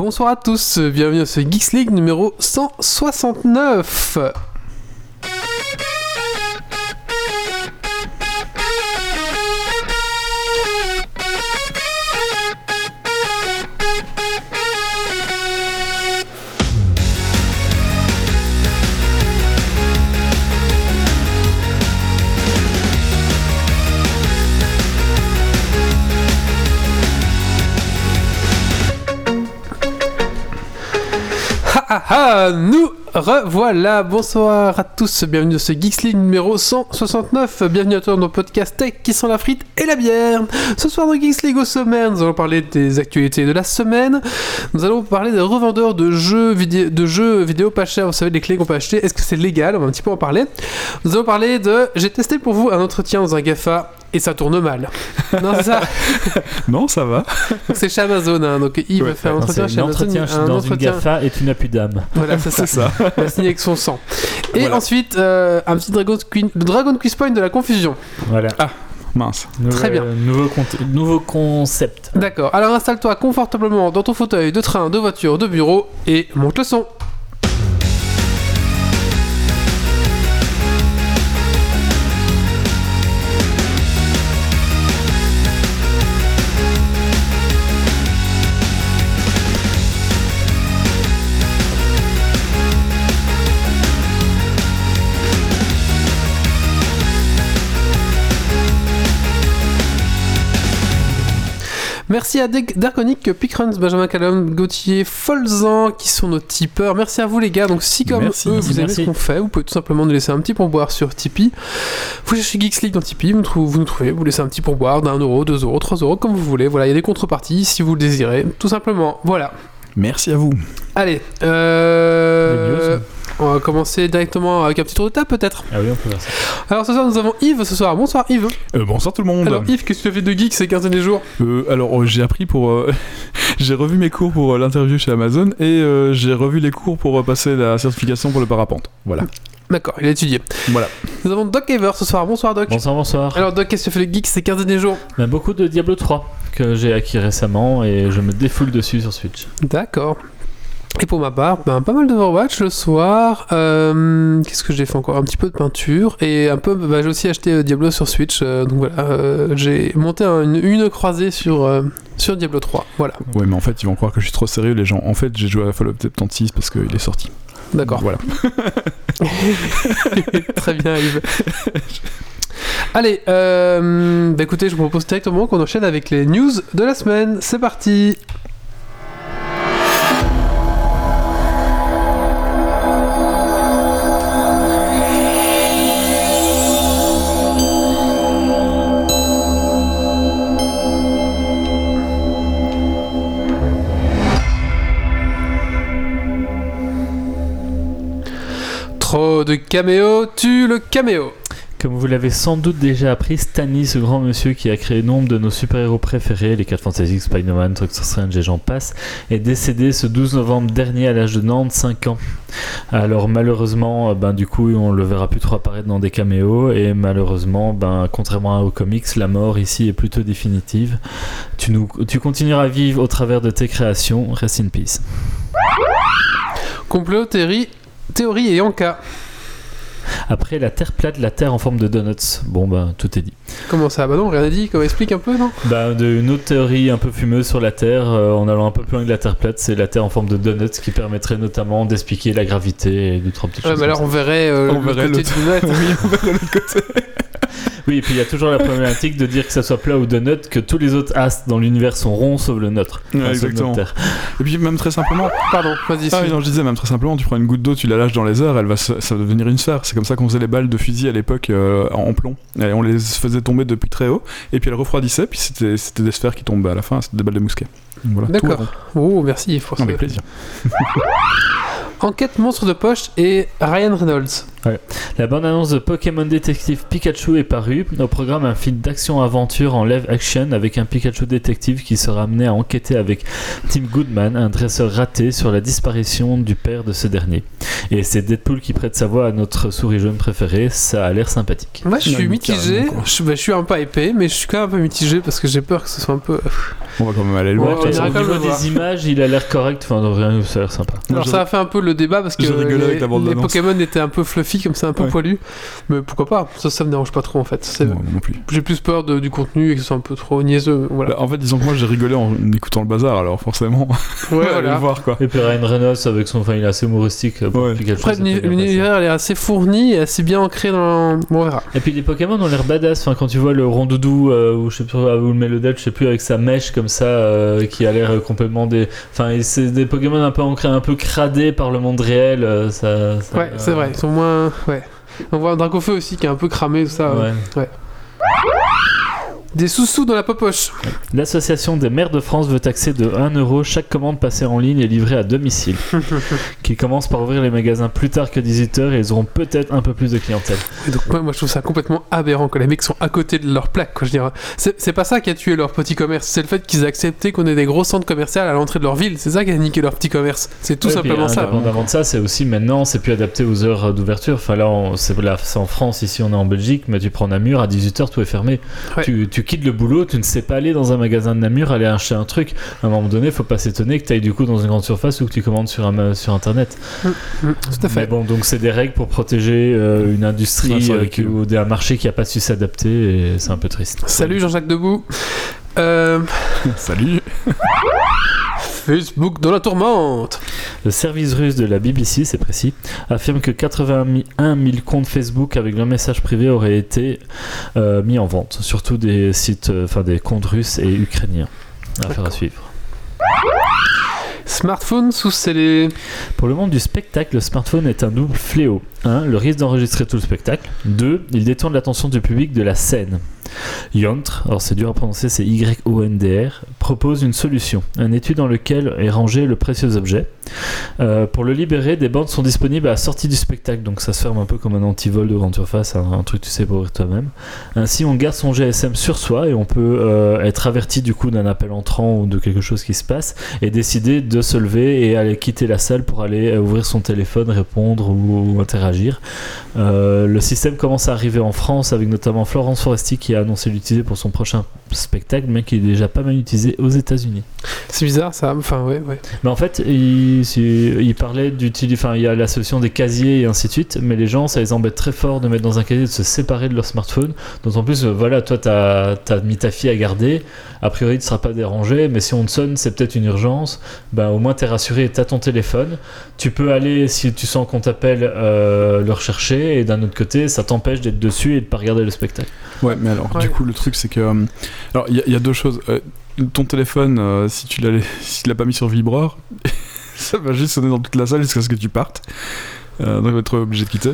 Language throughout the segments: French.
Bonsoir à tous, bienvenue à ce Geeks League numéro 169. Ah ah nous revoilà, bonsoir à tous, bienvenue dans ce Geeks League numéro 169, bienvenue à toi dans nos podcasts tech qui sont la frite et la bière. Ce soir dans Geeks League au sommaire, nous allons parler des actualités de la semaine, nous allons parler des revendeurs de jeux, vidéo, de jeux vidéo pas chers, vous savez les clés qu'on peut acheter, est-ce que c'est légal, on va un petit peu en parler. Nous allons parler de, j'ai testé pour vous un entretien dans un GAFA et ça tourne mal. Non, c'est ça. Non, ça va. Donc c'est chez Amazon, hein, donc il va faire un Non, entretien chez Amazon. l'entretien un dans une entretien- GAFA et tu n'as plus d'âme. Voilà, c'est ça. C'est ça. Il a signé avec son sang. Et Voilà. ensuite, euh, un petit Dragon Queen, le Dragon Quiz Point de la confusion. Voilà. Mince. Très bien. Nouveau, conte- nouveau concept. D'accord. Alors installe-toi confortablement dans ton fauteuil de train, de voiture, de bureau et monte le son. Merci à Darkonic, Pickruns, Benjamin Callum, Gauthier, Folzan qui sont nos tipeurs. Merci à vous les gars. Donc si comme Merci, eux merci, vous aimez merci. ce qu'on fait, vous pouvez tout simplement nous laisser un petit pourboire sur Tipeee. Vous cherchez Geeks League dans Tipeee, vous nous, trouvez, vous nous trouvez, vous laissez un petit pourboire d'un euro, deux euros, trois euros, comme vous voulez. Voilà, il y a des contreparties si vous le désirez. Tout simplement. Voilà. Merci à vous. Allez, euh. On va commencer directement avec un petit tour de table peut-être. Ah oui, on peut faire ça. Alors ce soir nous avons Yves ce soir. Bonsoir Yves. Euh, bonsoir tout le monde. Alors Yves, qu'est-ce que tu as fait de geek ces 15 derniers jours? Euh, alors euh, j'ai appris pour, euh, j'ai revu mes cours pour euh, l'interview chez Amazon et euh, j'ai revu les cours pour euh, passer la certification pour le parapente. Voilà. D'accord, il a étudié. Voilà. Nous avons Doc Ever ce soir. Bonsoir Doc. Bonsoir, bonsoir. Alors Doc, qu'est-ce que tu as fait de geek ces 15 derniers jours? Ben, beaucoup de Diablo 3 que j'ai acquis récemment et je me défoule dessus sur Switch. D'accord. Et pour ma part, ben, pas mal d'Overwatch le soir. Euh, Qu'est-ce que j'ai fait encore? Un petit peu de peinture. Et un peu, ben, j'ai aussi acheté euh, Diablo sur Switch. euh, donc voilà, euh, j'ai monté un- une, une croisée sur, sur Diablo 3. Voilà, Ouais, mais en fait ils vont croire que je suis trop sérieux les gens. En fait j'ai joué à Fallout 76 parce qu'il est sorti. d'accord. Voilà. Très bien, Yves. Allez, bah écoutez, je vous propose directement qu'on enchaîne avec les news de la semaine. C'est parti Trop de caméo, tue le caméo. Comme vous l'avez sans doute déjà appris, Stanley, ce grand monsieur qui a créé nombre de nos super-héros préférés, les 4 Fantasy, Spider-Man, Doctor Strange et j'en passe, est décédé ce 12 novembre dernier à l'âge de 95 ans. Alors malheureusement, euh, ben, du coup, on le verra plus trop apparaître dans des caméos et malheureusement, ben, contrairement aux comics, la mort ici est plutôt définitive. Tu, nous, tu continueras à vivre au travers de tes créations. Rest in peace. Complot, théorie, théorie et Yanka. Après la Terre plate, la Terre en forme de donuts. Bon, ben, tout est dit. Comment ça? Bah non, rien n'a dit. Comment explique un peu, non? Bah, de, une autre théorie un peu fumeuse sur la Terre, euh, en allant un peu plus loin que la Terre plate, c'est la Terre en forme de donuts qui permettrait notamment d'expliquer la gravité et deux trois petites Ouais, choses. mais comme alors on verrait euh, On le verrait côté du net. oui, on verra l'autre côté. Oui, et puis il y a toujours la problématique de dire que ça soit plat ou donut, que tous les autres astres dans l'univers sont ronds sauf le nôtre. Ouais, Enfin, sauf exactement. notre. Et puis même très simplement, Pardon, vas-y. Ah oui, non, je disais même très simplement, tu prends une goutte d'eau, tu la lâches dans les airs, elle va, se- ça va devenir une sphère. C'est comme ça qu'on faisait les balles de fusil à l'époque euh, en plomb. Et on les faisait tomber depuis très haut, et puis elles refroidissaient, puis c'était des sphères qui tombaient à la fin, c'était des balles de mousquet. Voilà, D'accord. Oh, merci pour avec plaisir. Enquête monstre de poche et Ryan Reynolds. La bande-annonce de Pokémon Détective Pikachu est parue. Au programme, un film d'action-aventure en live action avec un Pikachu détective qui sera amené à enquêter avec Tim Goodman, un dresseur raté, sur la disparition du père de ce dernier. Et c'est Deadpool qui prête sa voix à notre souris jaune préférée. Ça a l'air sympathique. Moi, je Ouais, suis mitigé. Je, bah, je suis un peu épais, mais je suis quand même un peu mitigé parce que j'ai peur que ce soit un peu. On va quand même aller le Ouais, voir. on même niveau le voir. des images, il a l'air correct. Enfin, rien, ça a l'air sympa. Alors ça a fait un peu le débat parce que les, avec la les bande-annonce. Pokémon étaient un peu fluffy comme ça, un peu Ouais. poilus. Mais pourquoi pas Ça, ça me dérange pas trop en fait. Moi non plus. J'ai plus peur de- du contenu et que ce soit un peu trop niaiseux. Voilà. Bah, en fait, disons que moi j'ai rigolé en écoutant le bazar, alors forcément, Ouais, voilà. le voir quoi. Et puis Ryan Reynolds avec son, enfin, il est assez humoristique. euh, Ouais. Après, l'univers elle est assez fourni et assez bien ancré dans. Bon, on verra. Et puis les Pokémon ont l'air badass. Enfin, quand tu vois le rondoudou euh, ou je sais plus ou le Melodel, je sais plus avec sa mèche comme ça euh, qui a l'air euh, complètement des. Enfin, c'est des Pokémon un peu ancrés, un peu cradés par le monde réel. euh, ça, ça- Ouais, c'est vrai. Ils sont moins. Ouais. On voit un Dracofeu aussi qui est un peu cramé, tout ça. Ouais. Des sous-sous dans la popoche. L'association des maires de France veut taxer de 1 euro chaque commande passée en ligne et livrée à domicile. qui commence par ouvrir les magasins plus tard que 18h et ils auront peut-être un peu plus de clientèle. Et donc, moi, moi, je trouve ça complètement aberrant que les mecs sont à côté de leur plaque. Quoi. Je c'est pas ça qui a tué leur petit commerce, c'est le fait qu'ils aient accepté qu'on ait des gros centres commerciaux à l'entrée de leur ville. C'est ça qui a niqué leur petit commerce. C'est tout Ouais, simplement puis, ça. Indépendamment de ça, c'est aussi maintenant, c'est plus adapté aux heures d'ouverture. Enfin là, c'est là, c'est en France, ici on est en Belgique, mais tu prends Namur, à 18h, tout est fermé. Ouais. Tu, tu quittes le boulot, tu ne sais pas aller dans un magasin de Namur, aller acheter un truc. À un moment donné, faut pas s'étonner que tu ailles du coup dans une grande surface ou que tu commandes sur, un, sur Internet. Mm, tout à Mais fait. bon, donc c'est des règles pour protéger euh, une industrie euh, qui- ou un marché qui a pas su s'adapter et c'est un peu triste. Salut Jean-Jacques Debout. Euh, Salut. Facebook dans la tourmente. Le service russe de la BBC, c'est précis, affirme que 81 000 comptes Facebook avec leur message privé auraient été euh, mis en vente, surtout des sites, euh, enfin des comptes russes et ukrainiens. Affaire à suivre. Smartphone sous scellé. Pour le monde du spectacle, le smartphone est un double fléau. 1. Le risque d'enregistrer tout le spectacle. 2. Il détourne l'attention du public de la scène. Yontre, alors c'est dur à prononcer, c'est Y-O-N-D-R, propose une solution, un étui dans lequel est rangé le précieux objet. Euh, pour le libérer, des bandes sont disponibles à la sortie du spectacle, donc ça se ferme un peu comme un antivol de grande surface, un, un truc tu sais pour ouvrir toi-même. Ainsi, on garde son GSM sur soi et on peut euh, être averti du coup d'un appel entrant ou de quelque chose qui se passe et décider de se lever et aller quitter la salle pour aller euh, ouvrir son téléphone, répondre ou, ou interagir. Euh, le système commence à arriver en France avec notamment Florence Foresti qui a annoncé l'utiliser pour son prochain spectacle, mais qui est déjà pas mal utilisé aux États-Unis. C'est bizarre ça. Enfin, ouais, ouais. Mais en fait, il, parlait d'utiliser, enfin, il y a la solution des casiers et ainsi de suite, mais les gens, ça les embête très fort de mettre dans un casier, de se séparer de leur smartphone. D'autant plus, voilà, toi, t'as as mis ta fille à garder, a priori, tu seras pas dérangé, mais si on te sonne, c'est peut-être une urgence, bah, au moins, t'es rassuré, t'as ton téléphone. Tu peux aller, si tu sens qu'on t'appelle, euh, le rechercher, et d'un autre côté, ça t'empêche d'être dessus et de pas regarder le spectacle. Ouais, mais alors, Ouais. du coup, le truc, c'est que. euh, alors, il y, a- il y a deux choses. Euh, ton téléphone, euh, si tu l'as si tu l'as pas mis sur vibreur, ça va juste sonner dans toute la salle jusqu'à ce que tu partes. Euh, donc, on va être obligé de quitter.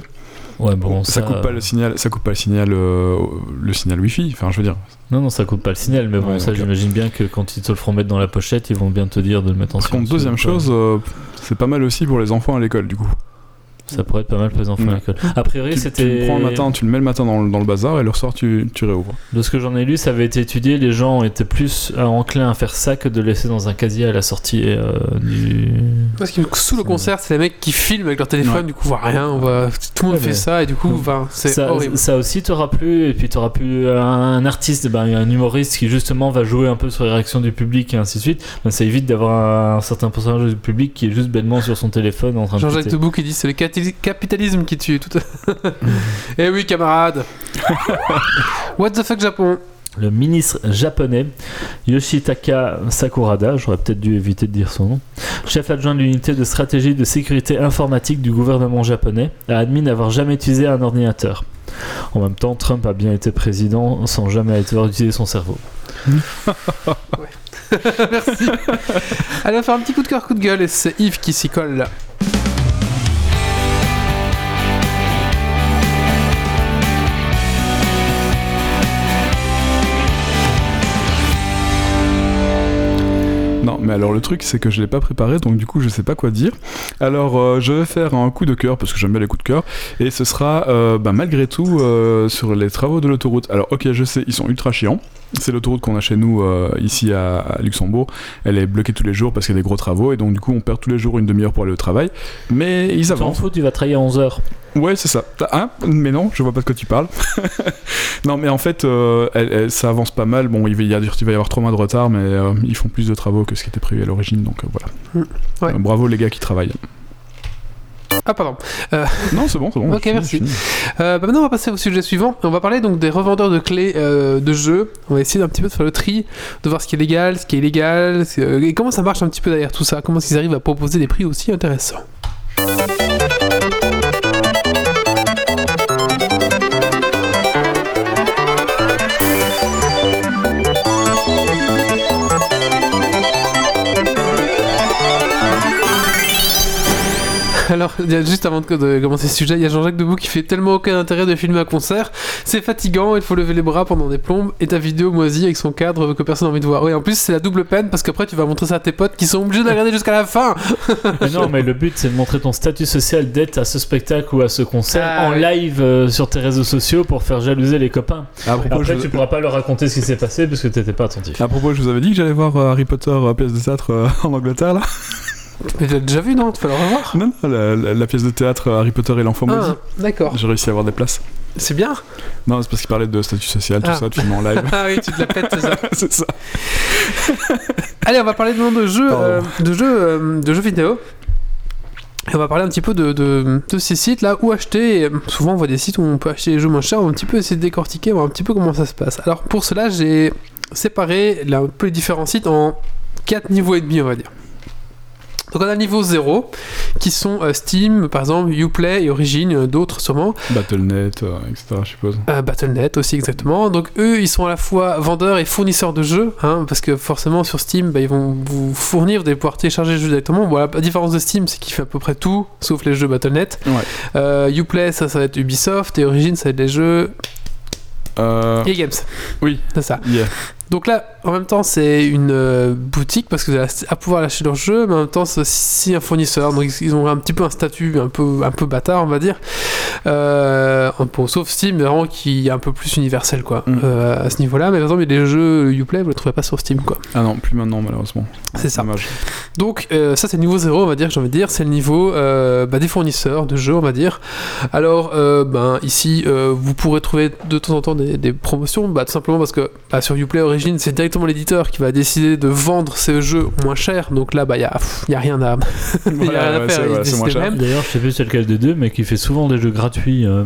Ouais, bon, ça, coupe pas le signal, ça coupe pas le signal, euh, le signal Wi-Fi. Enfin, je veux dire. Non, non, ça coupe pas le signal, mais bon, Ouais, ça, euh, j'imagine bien que quand ils te le feront mettre dans la pochette, ils vont bien te dire de le mettre en Par contre, deuxième chose, euh, c'est pas mal aussi pour les enfants à l'école, du coup. Ça pourrait être pas mal pour les enfants à Ouais. l'école. A priori, Tu, tu c'était. le prends le matin, tu le mets le matin dans, le- dans le bazar et le soir tu, tu réouvres. De ce que j'en ai lu, ça avait été étudié. Les gens étaient plus euh, enclins à faire ça que de laisser dans un casier à la sortie euh, du. Parce que sous le concert, c'est les mecs qui filment avec leur téléphone, Ouais. du coup, on voit rien. On voit... Tout le monde Ouais, fait mais- ça et du coup, c'est Ça, horrible. ça aussi t'aura plu, et puis t'auras plus un artiste, ben, un humoriste qui justement va jouer un peu sur les réactions du public et ainsi de suite. Ben, ça évite d'avoir un, certain pourcentage du public qui est juste bêtement sur son téléphone en train de. Jean-Jacques. Debout qui dit c'est le cati- capitalisme qui tue. Tout... eh oui, camarade. What the fuck Japon? Le ministre japonais Yoshitaka Sakurada, j'aurais peut-être dû éviter de dire son nom, chef adjoint de l'unité de stratégie de sécurité informatique du gouvernement japonais, a admis n'avoir jamais utilisé un ordinateur. En même temps, Trump a bien été président sans jamais avoir utilisé son cerveau. Merci. Allez, on va faire un petit coup de cœur, coup de gueule, et c'est Yves qui s'y colle Non, Mais alors le truc c'est que je l'ai pas préparé donc du coup je sais pas quoi dire. Alors euh, je vais faire un coup de cœur parce que j'aime bien les coups de cœur et ce sera euh, bah, malgré tout euh, sur les travaux de l'autoroute. Alors ok je sais ils sont ultra chiants. C'est l'autoroute qu'on a chez nous euh, ici à, à Luxembourg. Elle est bloquée tous les jours parce qu'il y a des gros travaux et donc du coup on perd tous les jours une demi-heure pour aller au travail. Mais ils T'en avancent. fous, tu vas travailler à 11h. Ouais, c'est ça. T'as- Hein? Mais non, je vois pas de quoi tu parles. non, mais en fait, euh, elle- elle- ça avance pas mal. Bon, il va y avoir, il va y avoir trois mois de retard, mais euh, ils font plus de travaux que ce qui était prévu à l'origine, donc euh, voilà. Ouais. Euh, bravo les gars qui travaillent. Ah, pardon. Non, c'est bon, c'est bon. Ok, merci. Euh, bah maintenant, on va passer au sujet suivant. On va parler donc des revendeurs de clés euh, de jeux. On va essayer d'un petit peu de faire le tri, de voir ce qui est légal, ce qui est illégal, euh, et comment ça marche un petit peu derrière tout ça? Comment ils arrivent à proposer des prix aussi intéressants? Alors, juste avant de, commencer ce sujet, il y a Jean-Jacques Debout qui fait tellement aucun intérêt de filmer un concert. C'est fatigant, il faut lever les bras pendant des plombes. Et ta vidéo moisie avec son cadre que personne n'a envie de voir. Oui, en plus, c'est la double peine parce qu'après, tu vas montrer ça à tes potes qui sont obligés de la regarder jusqu'à la fin. Mais non, mais le but c'est de montrer ton statut social d'être à ce spectacle ou à ce concert Ah, en oui. live euh, sur tes réseaux sociaux pour faire jalouser les copains. À propos, Après, je... tu pourras pas leur raconter ce qui s'est passé parce que t'étais pas attentif. à propos, je vous avais dit que j'allais voir euh, Harry Potter euh, pièce de théâtre euh, en Angleterre là. Mais tu l'as déjà vu, non Tu vas le revoir Non, non, la, la- la pièce de théâtre euh, Harry Potter et l'enfant maudit. Ah, d'accord. J'ai réussi à avoir des places. C'est bien. Non, c'est parce qu'il parlait de statut social, tout Ah. ça, tu filmes en live. Ah oui, tu te la pètes, c'est ça. c'est ça. Allez, on va parler maintenant de jeux, euh, de jeux, euh, de jeux vidéo. Et on va parler un petit peu de, de, de ces sites là où acheter. Et, souvent, on voit des sites où on peut acheter les jeux moins chers. On va un petit peu essayer de décortiquer, voir un petit peu comment ça se passe. Alors, pour cela, j'ai séparé là, un peu les différents sites en quatre niveaux et demi, on va dire. Donc, on a le niveau 0 qui sont euh, Steam, par exemple, Uplay et Origin, euh, d'autres sûrement. Battle.net, euh, etc. Je suppose. Battle.net aussi exactement. Donc eux, ils sont à la fois vendeurs et fournisseurs de jeux, hein, parce que forcément sur Steam, bah, ils vont vous fournir, vous allez pouvoir télécharger le jeu directement. Voilà, la différence de Steam, c'est qu'il fait à peu près tout, sauf les jeux Battle.net. Ouais. Uplay, ça, ça va être Ubisoft, et Origin, ça va être les jeux EA Games. Oui. C'est ça. yeah. Donc là, en même temps, c'est une euh, boutique parce que vous allez à pouvoir lâcher leurs jeux, mais en même temps, c'est aussi un fournisseur. Donc ils- ont un petit peu un statut un peu, un peu bâtard, on va dire. Euh, bon, sauf Steam, vraiment qui est un peu plus universel, quoi, Mm. euh, à ce niveau-là. Mais par exemple, il y a des jeux Uplay, vous les trouvez pas sur Steam, quoi. Ah non, plus maintenant, malheureusement. C'est ça. Dommage. Donc euh, ça c'est le niveau 0 on va dire, j'ai envie de dire, c'est le niveau euh, bah, des fournisseurs de jeux on va dire. Alors euh, ben, ici euh, vous pourrez trouver de temps en temps des, des promotions, bah, tout simplement parce que bah, sur Uplay Origin c'est directement l'éditeur qui va décider de vendre ses jeux moins cher, donc là bah il y a, y a rien à... il y a Voilà, rien à faire, ouais. D'ailleurs, je sais plus c'est lequel des deux, mais qui fait souvent des jeux gratuits. euh,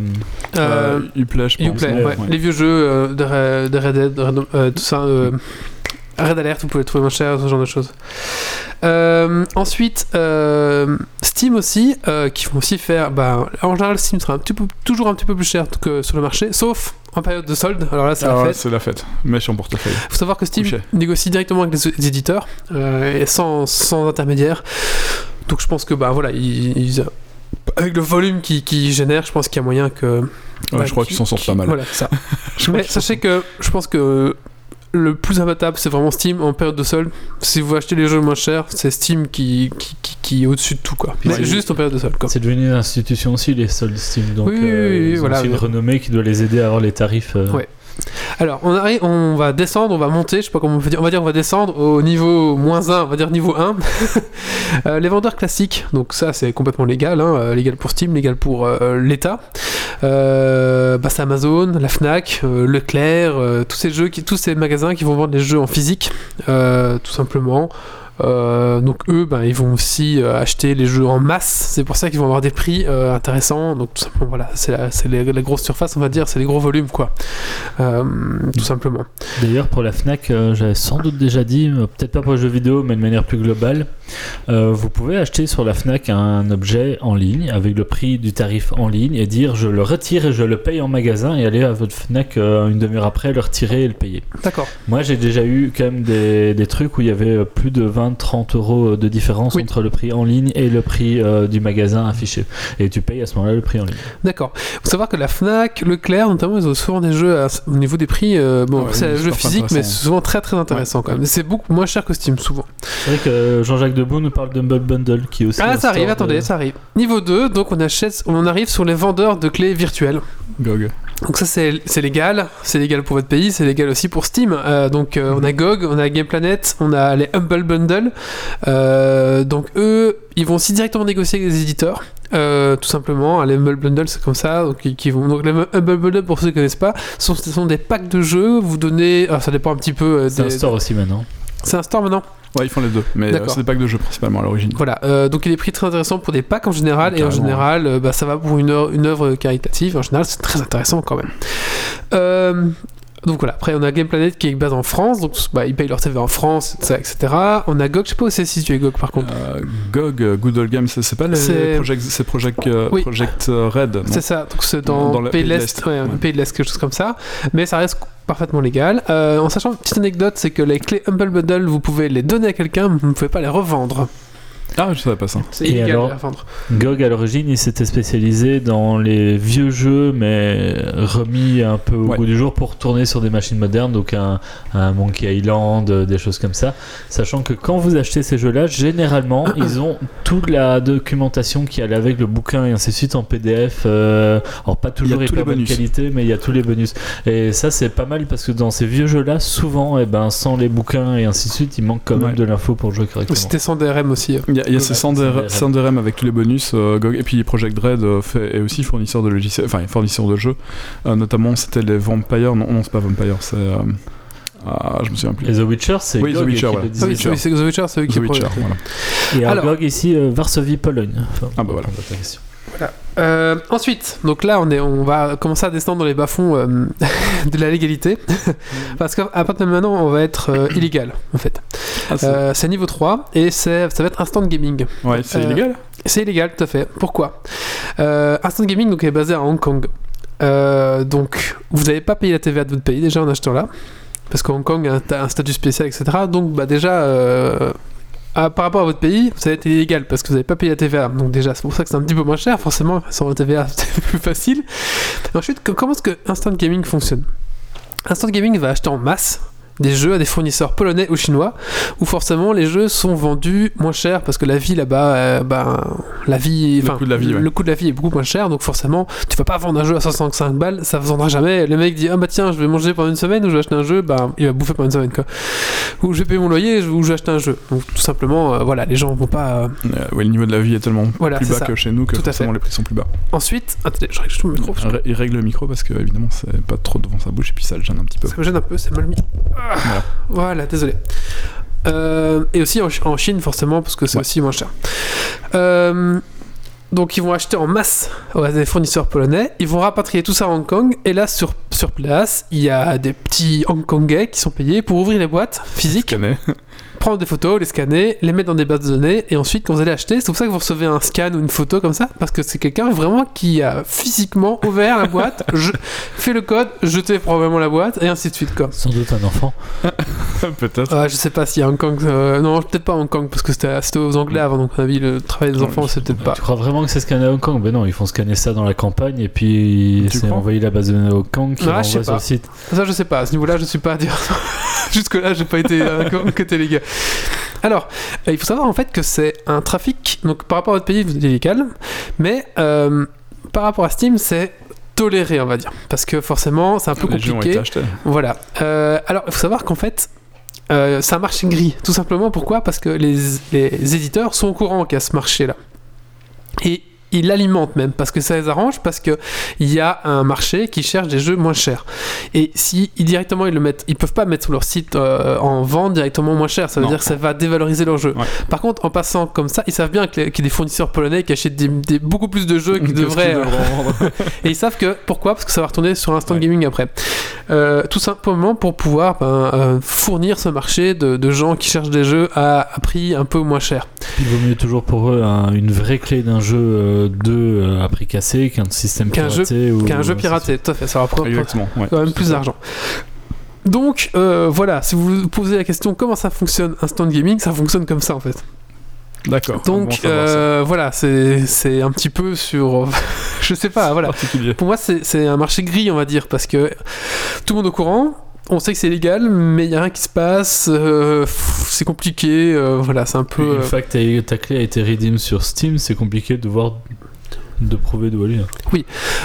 Euh, Euh, Uplay, je pense. Uplay, ouais, ouais. ouais. les vieux jeux euh, de, Re- de Red Dead, de Red- euh, tout ça... euh, Red Alert, vous pouvez le trouver moins cher, ce genre de choses. Euh, ensuite, euh, Steam aussi, euh, qui vont aussi faire. Bah, en général, Steam sera un petit peu, toujours un petit peu plus cher que sur le marché, sauf en période de solde. Alors là, c'est Ah la ouais, fête. c'est la fête. Mèche en portefeuille. Il faut savoir que Steam négocie directement avec les, éditeurs euh, et sans, sans intermédiaire. Donc je pense que bah voilà, ils, ils- avec le volume qu'ils qui génèrent, je pense qu'il y a moyen que. Ouais, bah, je crois qu'ils s'en sortent pas mal. Voilà, ça. Mais sachez que je pense que le plus imbattable, c'est vraiment Steam en période de solde. Si vous achetez les jeux moins chers, c'est Steam qui, qui, qui, qui est au-dessus de tout, quoi. Mais c'est- juste en période de solde, quoi. C'est devenu une institution aussi, les soldes Steam. Donc, Oui, oui, euh, oui, ils ont voilà, aussi une renommée qui doit les aider à avoir les tarifs. euh, Ouais. Alors, on, va descendre, on va monter, je sais pas comment on peut dire, on va dire on va descendre au niveau moins 1, on va dire niveau 1. Euh, les vendeurs classiques, donc ça c'est complètement légal, hein, euh, légal pour Steam, légal pour euh, l'État. Euh, bah, c'est Amazon, la Fnac, Leclerc, tous ces jeux, tous ces magasins qui vont vendre les jeux en physique, tout simplement. Euh, donc eux, ben, ils vont aussi euh, acheter les jeux en masse. C'est pour ça qu'ils vont avoir des prix euh, intéressants. Donc tout simplement, voilà, c'est la, c'est les- la grosse surface, on va dire, c'est les gros volumes, quoi. Euh, tout simplement. D'ailleurs, pour la Fnac, j'avais sans doute déjà dit, peut-être pas pour les jeux vidéo, mais de manière plus globale, vous pouvez acheter sur la Fnac un objet en ligne avec le prix du tarif en ligne et dire je le retire et je le paye en magasin et aller à votre Fnac une demi-heure après, le retirer et le payer. D'accord. Moi, j'ai déjà eu quand même des, des trucs où il y avait plus de 20 20-30 euros de différence Oui. entre le prix en ligne et le prix euh, du magasin affiché. Et tu payes à ce moment-là le prix en ligne. D'accord. faut savoir que la Fnac, Leclerc, notamment, ils ont souvent des jeux à- au niveau des prix. euh, bon, Ouais, c'est un jeu physique, mais souvent très très intéressant quand même. C'est beaucoup moins cher que Steam, souvent. C'est vrai que Jean-Jacques Debout nous parle d'Humble Bundle qui est aussi. Ah, ça arrive, attendez, de- ça arrive. Niveau 2, donc on achète, on arrive sur les vendeurs de clés virtuelles. GOG. Donc ça c'est légal, c'est légal pour votre pays, c'est légal aussi pour Steam. Euh, donc euh, on a GOG, on a Gameplanet, on a les Humble Bundle. Euh, donc eux, ils vont aussi directement négocier avec les éditeurs, euh, tout simplement. Les Humble Bundle c'est comme ça. Donc, qui vont, donc les Humble Bundle pour ceux qui ne connaissent pas, sont, ce sont des packs de jeux. Vous donnez, ah, ça dépend un petit peu. euh, C'est un des- store aussi maintenant. C'est un store maintenant. Ouais, ils font les deux, mais euh, c'est des packs de jeux principalement à l'origine. Voilà, euh, donc il est pris très intéressant pour des packs en général, et en général, euh, bah, ça va pour une, œuvre- une œuvre caritative, en général, c'est très intéressant quand même. Donc voilà, après on a Gameplanet qui est basé en France, donc bah, ils payent leur TV en France, etc. On a GOG, je sais pas où c'est situé GOG par contre. Euh, GOG, euh, Good Old Games, c'est pas les C'est- Project, c'est Project, euh, Oui. Project Red, C'est ça, donc c'est dans, Dans le Pays de l'Est, l'Est, ouais, ouais. Pays de l'Est, quelque chose comme ça, mais ça reste parfaitement légal. Euh, en sachant, petite anecdote, c'est que les clés Humble Bundle, vous pouvez les donner à quelqu'un, mais vous ne pouvez pas les revendre. Ah, je savais pas ça. C'est illégal alors les revendre. GOG à l'origine, il s'était spécialisé dans les vieux jeux, mais remis un peu au Ouais. goût du jour pour tourner sur des machines modernes, donc un, un Monkey Island, euh, des choses comme ça. Sachant que quand vous achetez ces jeux-là, généralement, ils ont toute la documentation qui allait avec le bouquin et ainsi de suite en PDF. euh, alors pas toujours Il y a tous hyper les bonne bonus. qualité, mais il y a tous les bonus. Et ça, c'est pas mal parce que dans ces vieux jeux-là, souvent, eh ben, sans les bouquins et ainsi de suite, il manque quand même Ouais. de l'info pour jouer correctement. C'était sans DRM aussi. euh. Il y a, il y a Ouais, ces sans 100 DRM. 100 DRM avec tous les bonus, euh, GOG, et puis Project Red euh, fait, est aussi fournisseur de logiciels, enfin fournisseur de jeux. Euh, notamment, c'était les Vampire, non, non c'est pas Vampire, c'est. euh, ah, je me souviens plus. Et The Witcher, c'est Oui, The Witcher, qui voilà. le Ah disait. The Witcher, c'est eux qui The Witcher, voilà. Et Alors- GOG ici, euh, Varsovie, Pologne. Enfin, Ah bah voilà. Euh, ensuite, donc là, on, est, on va commencer à descendre dans les bas-fonds euh, de la légalité. Parce qu'à partir de maintenant, on va être euh, illégal, en fait. Ah, c'est niveau 3 et ça va être instant gaming. ouais, c'est illégal C'est illégal, tout à fait. Pourquoi? Instant gaming donc, est basé à Hong Kong. Donc, vous n'avez pas payé la TVA de votre pays déjà en achetant là. Parce que Hong Kong a un, un statut spécial, etc. Donc, bah, déjà, à- par rapport à votre pays, ça va être illégal parce que vous n'avez pas payé la TVA. Donc, déjà, c'est pour ça que c'est un petit peu moins cher. Forcément, sans la TVA, c'est plus facile. Ensuite, co- comment est-ce que Instant Gaming fonctionne? Instant Gaming va acheter en masse des jeux à des fournisseurs polonais ou chinois où forcément les jeux sont vendus moins cher parce que la vie là-bas euh, ben, la vie Le coût de la vie, ouais. le coût de la vie est beaucoup moins cher donc forcément tu vas pas vendre un jeu à 65 balles ça ne vendra jamais le mec dit ah bah tiens je vais manger pendant une semaine ou je vais acheter un jeu bah il va bouffer pendant une semaine quoi ou je vais payer mon loyer ou je vais acheter un jeu donc tout simplement euh, voilà les gens vont pas euh, Euh, ouais, Le niveau de la vie est tellement Voilà, plus bas ça. que chez nous que Tout à fait. les prix sont plus bas. ensuite attendez je règle mon micro Il règle le micro parce que évidemment c'est pas trop devant sa bouche et puis ça le gêne un petit peu. Ça me gêne un peu, c'est mal mis. Ah, voilà, désolé. Euh, et aussi en, Ch- en Chine, forcément, parce que c'est Ouais. aussi moins cher. Euh, donc, ils vont acheter en masse à des fournisseurs polonais. Ils vont rapatrier tout ça à Hong Kong. Et là, sur, sur place, il y a des petits Hongkongais qui sont payés pour ouvrir les boîtes physiques. Prendre des photos, les scanner, les mettre dans des bases de données. Et ensuite, quand vous allez acheter, c'est pour ça que vous recevez un scan ou une photo comme ça. Parce que c'est quelqu'un vraiment qui a physiquement ouvert la boîte, je, fait le code, jeté probablement la boîte, et ainsi de suite. Quoi. Sans doute un enfant. Peut-être. Ouais, je sais pas si à Hong Kong. euh, non, peut-être pas à Hong Kong parce que c'était aux Anglais avant, donc à mon avis, le travail des Non, enfants, c'est peut-être pas. Tu crois vraiment que c'est scanné à Hong Kong? Ben non, ils font scanner ça dans la campagne et puis c'est envoyé la base de données au Kong qui Ah, je sais renvoie sur le site. Ça, je sais pas. À ce niveau-là, je suis pas à dire. Jusque-là, j'ai pas été euh, côté les gars. Alors, euh, il faut savoir en fait que c'est un trafic. Donc, par rapport à votre pays, vous êtes illégal, mais euh, par rapport à Steam, c'est toléré, on va dire, parce que forcément, c'est un peu Les jeux ont compliqué. été achetés. Voilà. Euh, alors, il faut savoir qu'en fait, euh, c'est un marché gris. Tout simplement, pourquoi? Parce que les, les éditeurs sont au courant qu'il y a ce marché-là. Et ils l'alimentent même, parce que ça les arrange, parce qu'il y a un marché qui cherche des jeux moins chers. Et si ils, directement ils le mettent, ils peuvent pas mettre sur leur site euh, en vente directement moins cher, ça veut Non. dire que ça va dévaloriser leur jeu. Ouais. Par contre, en passant comme ça, ils savent bien qu'il y a des fournisseurs polonais qui achètent des, des- beaucoup plus de jeux qu'ils devraient. vendre Et ils savent que pourquoi? Parce que ça va retourner sur Instant Ouais. Gaming après. Euh, tout simplement pour pouvoir ben, euh, fournir ce marché de, de gens qui cherchent des jeux à, à prix un peu moins cher. Il vaut mieux toujours pour eux un- une vraie clé d'un jeu euh, de euh, à prix cassé qu'un système Qu'un jeu- piraté ou Qu'un jeu piraté, tout à fait. Ça va prendre Exactement. Ouais. quand même plus d'argent. Donc euh, voilà, si vous vous posez la question comment ça fonctionne Instant Gaming, ça fonctionne comme ça en fait. D'accord. Donc Bon, euh, voilà, c'est c'est un petit peu sur. je sais pas, voilà. particulier. Pour moi, c'est c'est un marché gris, on va dire, parce que tout le monde est au courant. On sait que c'est légal, mais il n'y a rien qui se passe. euh, c'est compliqué. euh, voilà, c'est un peu. Une fois que ta- ta clé a été redeem sur Steam, c'est compliqué de voir, de prouver d'où elle vient.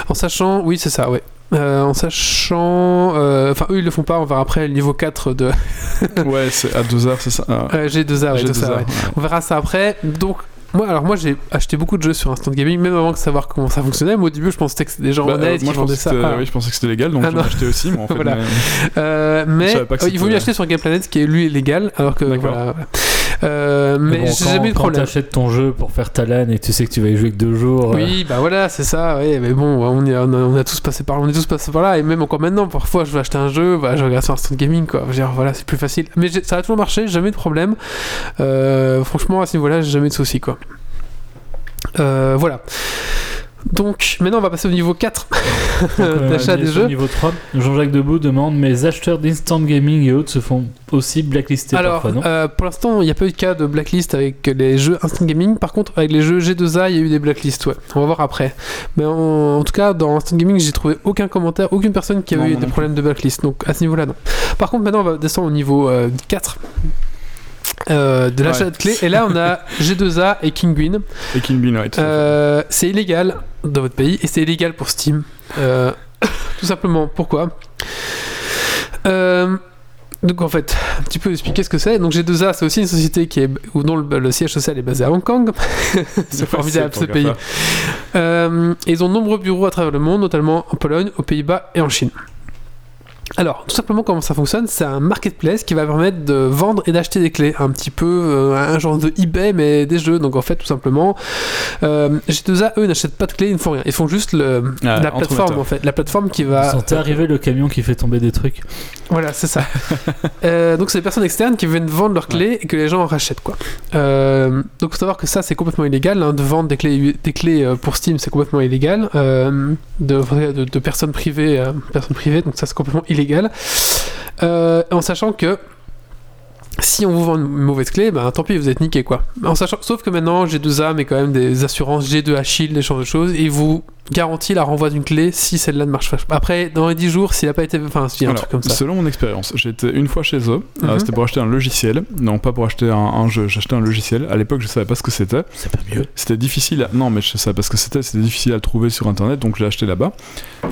En sachant, oui, c'est ça, ouais. Euh, en sachant, euh, enfin, eux ils le font pas, on verra après le niveau 4 de Ouais, c'est à 2 heures, c'est ça? Ah, euh, G2A, ouais, j'ai c'est deux ça, heures, ouais. ouais. On verra ça après. Donc, moi, alors moi j'ai acheté beaucoup de jeux sur Instant Gaming, même avant de savoir comment ça fonctionnait. Moi au début, je pensais que c'était des gens Bah, euh, honnêtes moi, qui vendaient ça. Ah. oui, je pensais que c'était légal, donc Ah, j'en ai acheté aussi, mais en fait, Voilà. mais- Euh, Je mais savais pas que euh, il vaut mieux acheter sur Game Planet, qui est lui légal, alors que D'accord. voilà. Euh, mais bon, j'ai quand- jamais eu de Quand problème. t'achètes ton jeu pour faire ta LAN et tu sais que tu vas y jouer que deux jours. euh, Oui, bah voilà, c'est ça. Ouais, mais bon, on, est- on a, on a tous passé par, on est tous passé par là, et même encore maintenant, parfois, je veux acheter un jeu, bah, je regarde sur Instant Gaming, quoi. Je veux dire, voilà, c'est plus facile. Mais ça a toujours marché, jamais de problème. Euh, franchement, à ce niveau-là, j'ai jamais de soucis, quoi. Euh, voilà. Donc, maintenant, on va passer au niveau 4 donc, euh, d'achat des jeux. Niveau 3, Jean-Jacques Debout demande Mes acheteurs d'instant gaming et autres se font aussi blacklister Alors, parfois, non euh, pour l'instant, il n'y a pas eu de cas de blacklist avec les jeux Instant Gaming. Par contre, avec les jeux G2A, il y a eu des blacklists, ouais. On va voir après. Mais en, en tout cas, dans Instant Gaming, j'ai trouvé aucun commentaire, aucune personne qui avait Non, eu des non problèmes de blacklist. Donc, à ce niveau-là, non. Par contre, maintenant, on va descendre au niveau euh, 4. euh, de l'achat Ouais. de clés et là on a G2A et Kinguin Et King Bean, ouais. Euh, c'est illégal dans votre pays et c'est illégal pour Steam Euh, tout simplement pourquoi Euh, donc en fait, un petit peu expliquer ce que c'est. Donc G2A, c'est aussi une société qui est où dont le, le siège social est basé à Hong Kong. c'est formidable ce pays. Euh, ils ont de nombreux bureaux à travers le monde, notamment en Pologne, aux Pays-Bas et en Chine. Alors, tout simplement, comment ça fonctionne C'est un marketplace qui va permettre de vendre et d'acheter des clés. Un petit peu euh, un genre de eBay, mais des jeux. Donc, en fait, tout simplement, euh, G2A, eux, n'achètent pas de clés, ils ne font rien. Ils font juste le, Ah, la plateforme, en fait. La plateforme qui va. Sentait arriver le camion qui fait tomber des trucs. Voilà, c'est ça. Euh, donc c'est des personnes externes qui viennent vendre leurs clés et que les gens en rachètent quoi. Euh, donc faut savoir que ça c'est complètement illégal hein, de vendre des clés, des clés euh, pour Steam c'est complètement illégal euh, de, de, de personnes privées, euh, personnes privées donc ça c'est complètement illégal. Euh, en sachant que si on vous vend une mauvaise clé, ben tant pis, vous êtes niqué quoi. En sachant, sauf que maintenant G2A met quand même des assurances G2A Shield, des genres de choses, et il vous garantit la renvoi d'une clé si celle-là ne marche pas. Après, dans les 10 jours, s'il n'a pas été. Enfin, s'il y a un Alors, truc comme ça. Selon mon expérience, j'étais une fois chez eux. euh, Mhm. c'était pour acheter un logiciel. Non, pas pour acheter un, un jeu. J'achetais un logiciel. À l'époque, je savais pas ce que c'était. C'est pas mieux. C'était difficile. À... Non, mais je savais pas ce que c'était. C'était difficile à le trouver sur internet, donc je l'ai acheté là-bas.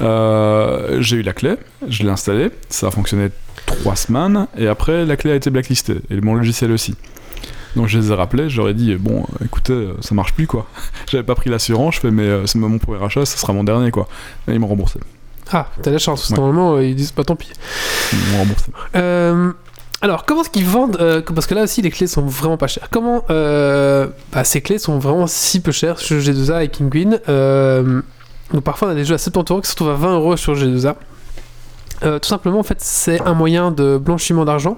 Euh, J'ai eu la clé. Je l'ai installée. Ça a fonctionné trois semaines. Et après, la clé a été blacklistée. Et mon logiciel aussi. Donc je les ai rappelés, j'aurais dit bon écoutez euh, ça marche plus quoi. J'avais pas pris l'assurance, je fais mais euh, c'est mon premier achat, ça sera mon dernier quoi. Et ils m'ont remboursé. Ah, t'as la chance, Ouais. normalement euh, ils disent pas tant pis. Ils m'ont remboursé. Euh, alors, comment est-ce qu'ils vendent euh, Parce que là aussi, les clés sont vraiment pas chères. Comment euh, bah, ces clés sont vraiment si peu chères sur G2A et Kinguin Donc, parfois, on a des jeux à 70 euros qui se retrouvent à 20 euros sur G2A. Euh, tout simplement, en fait, c'est un moyen de blanchiment d'argent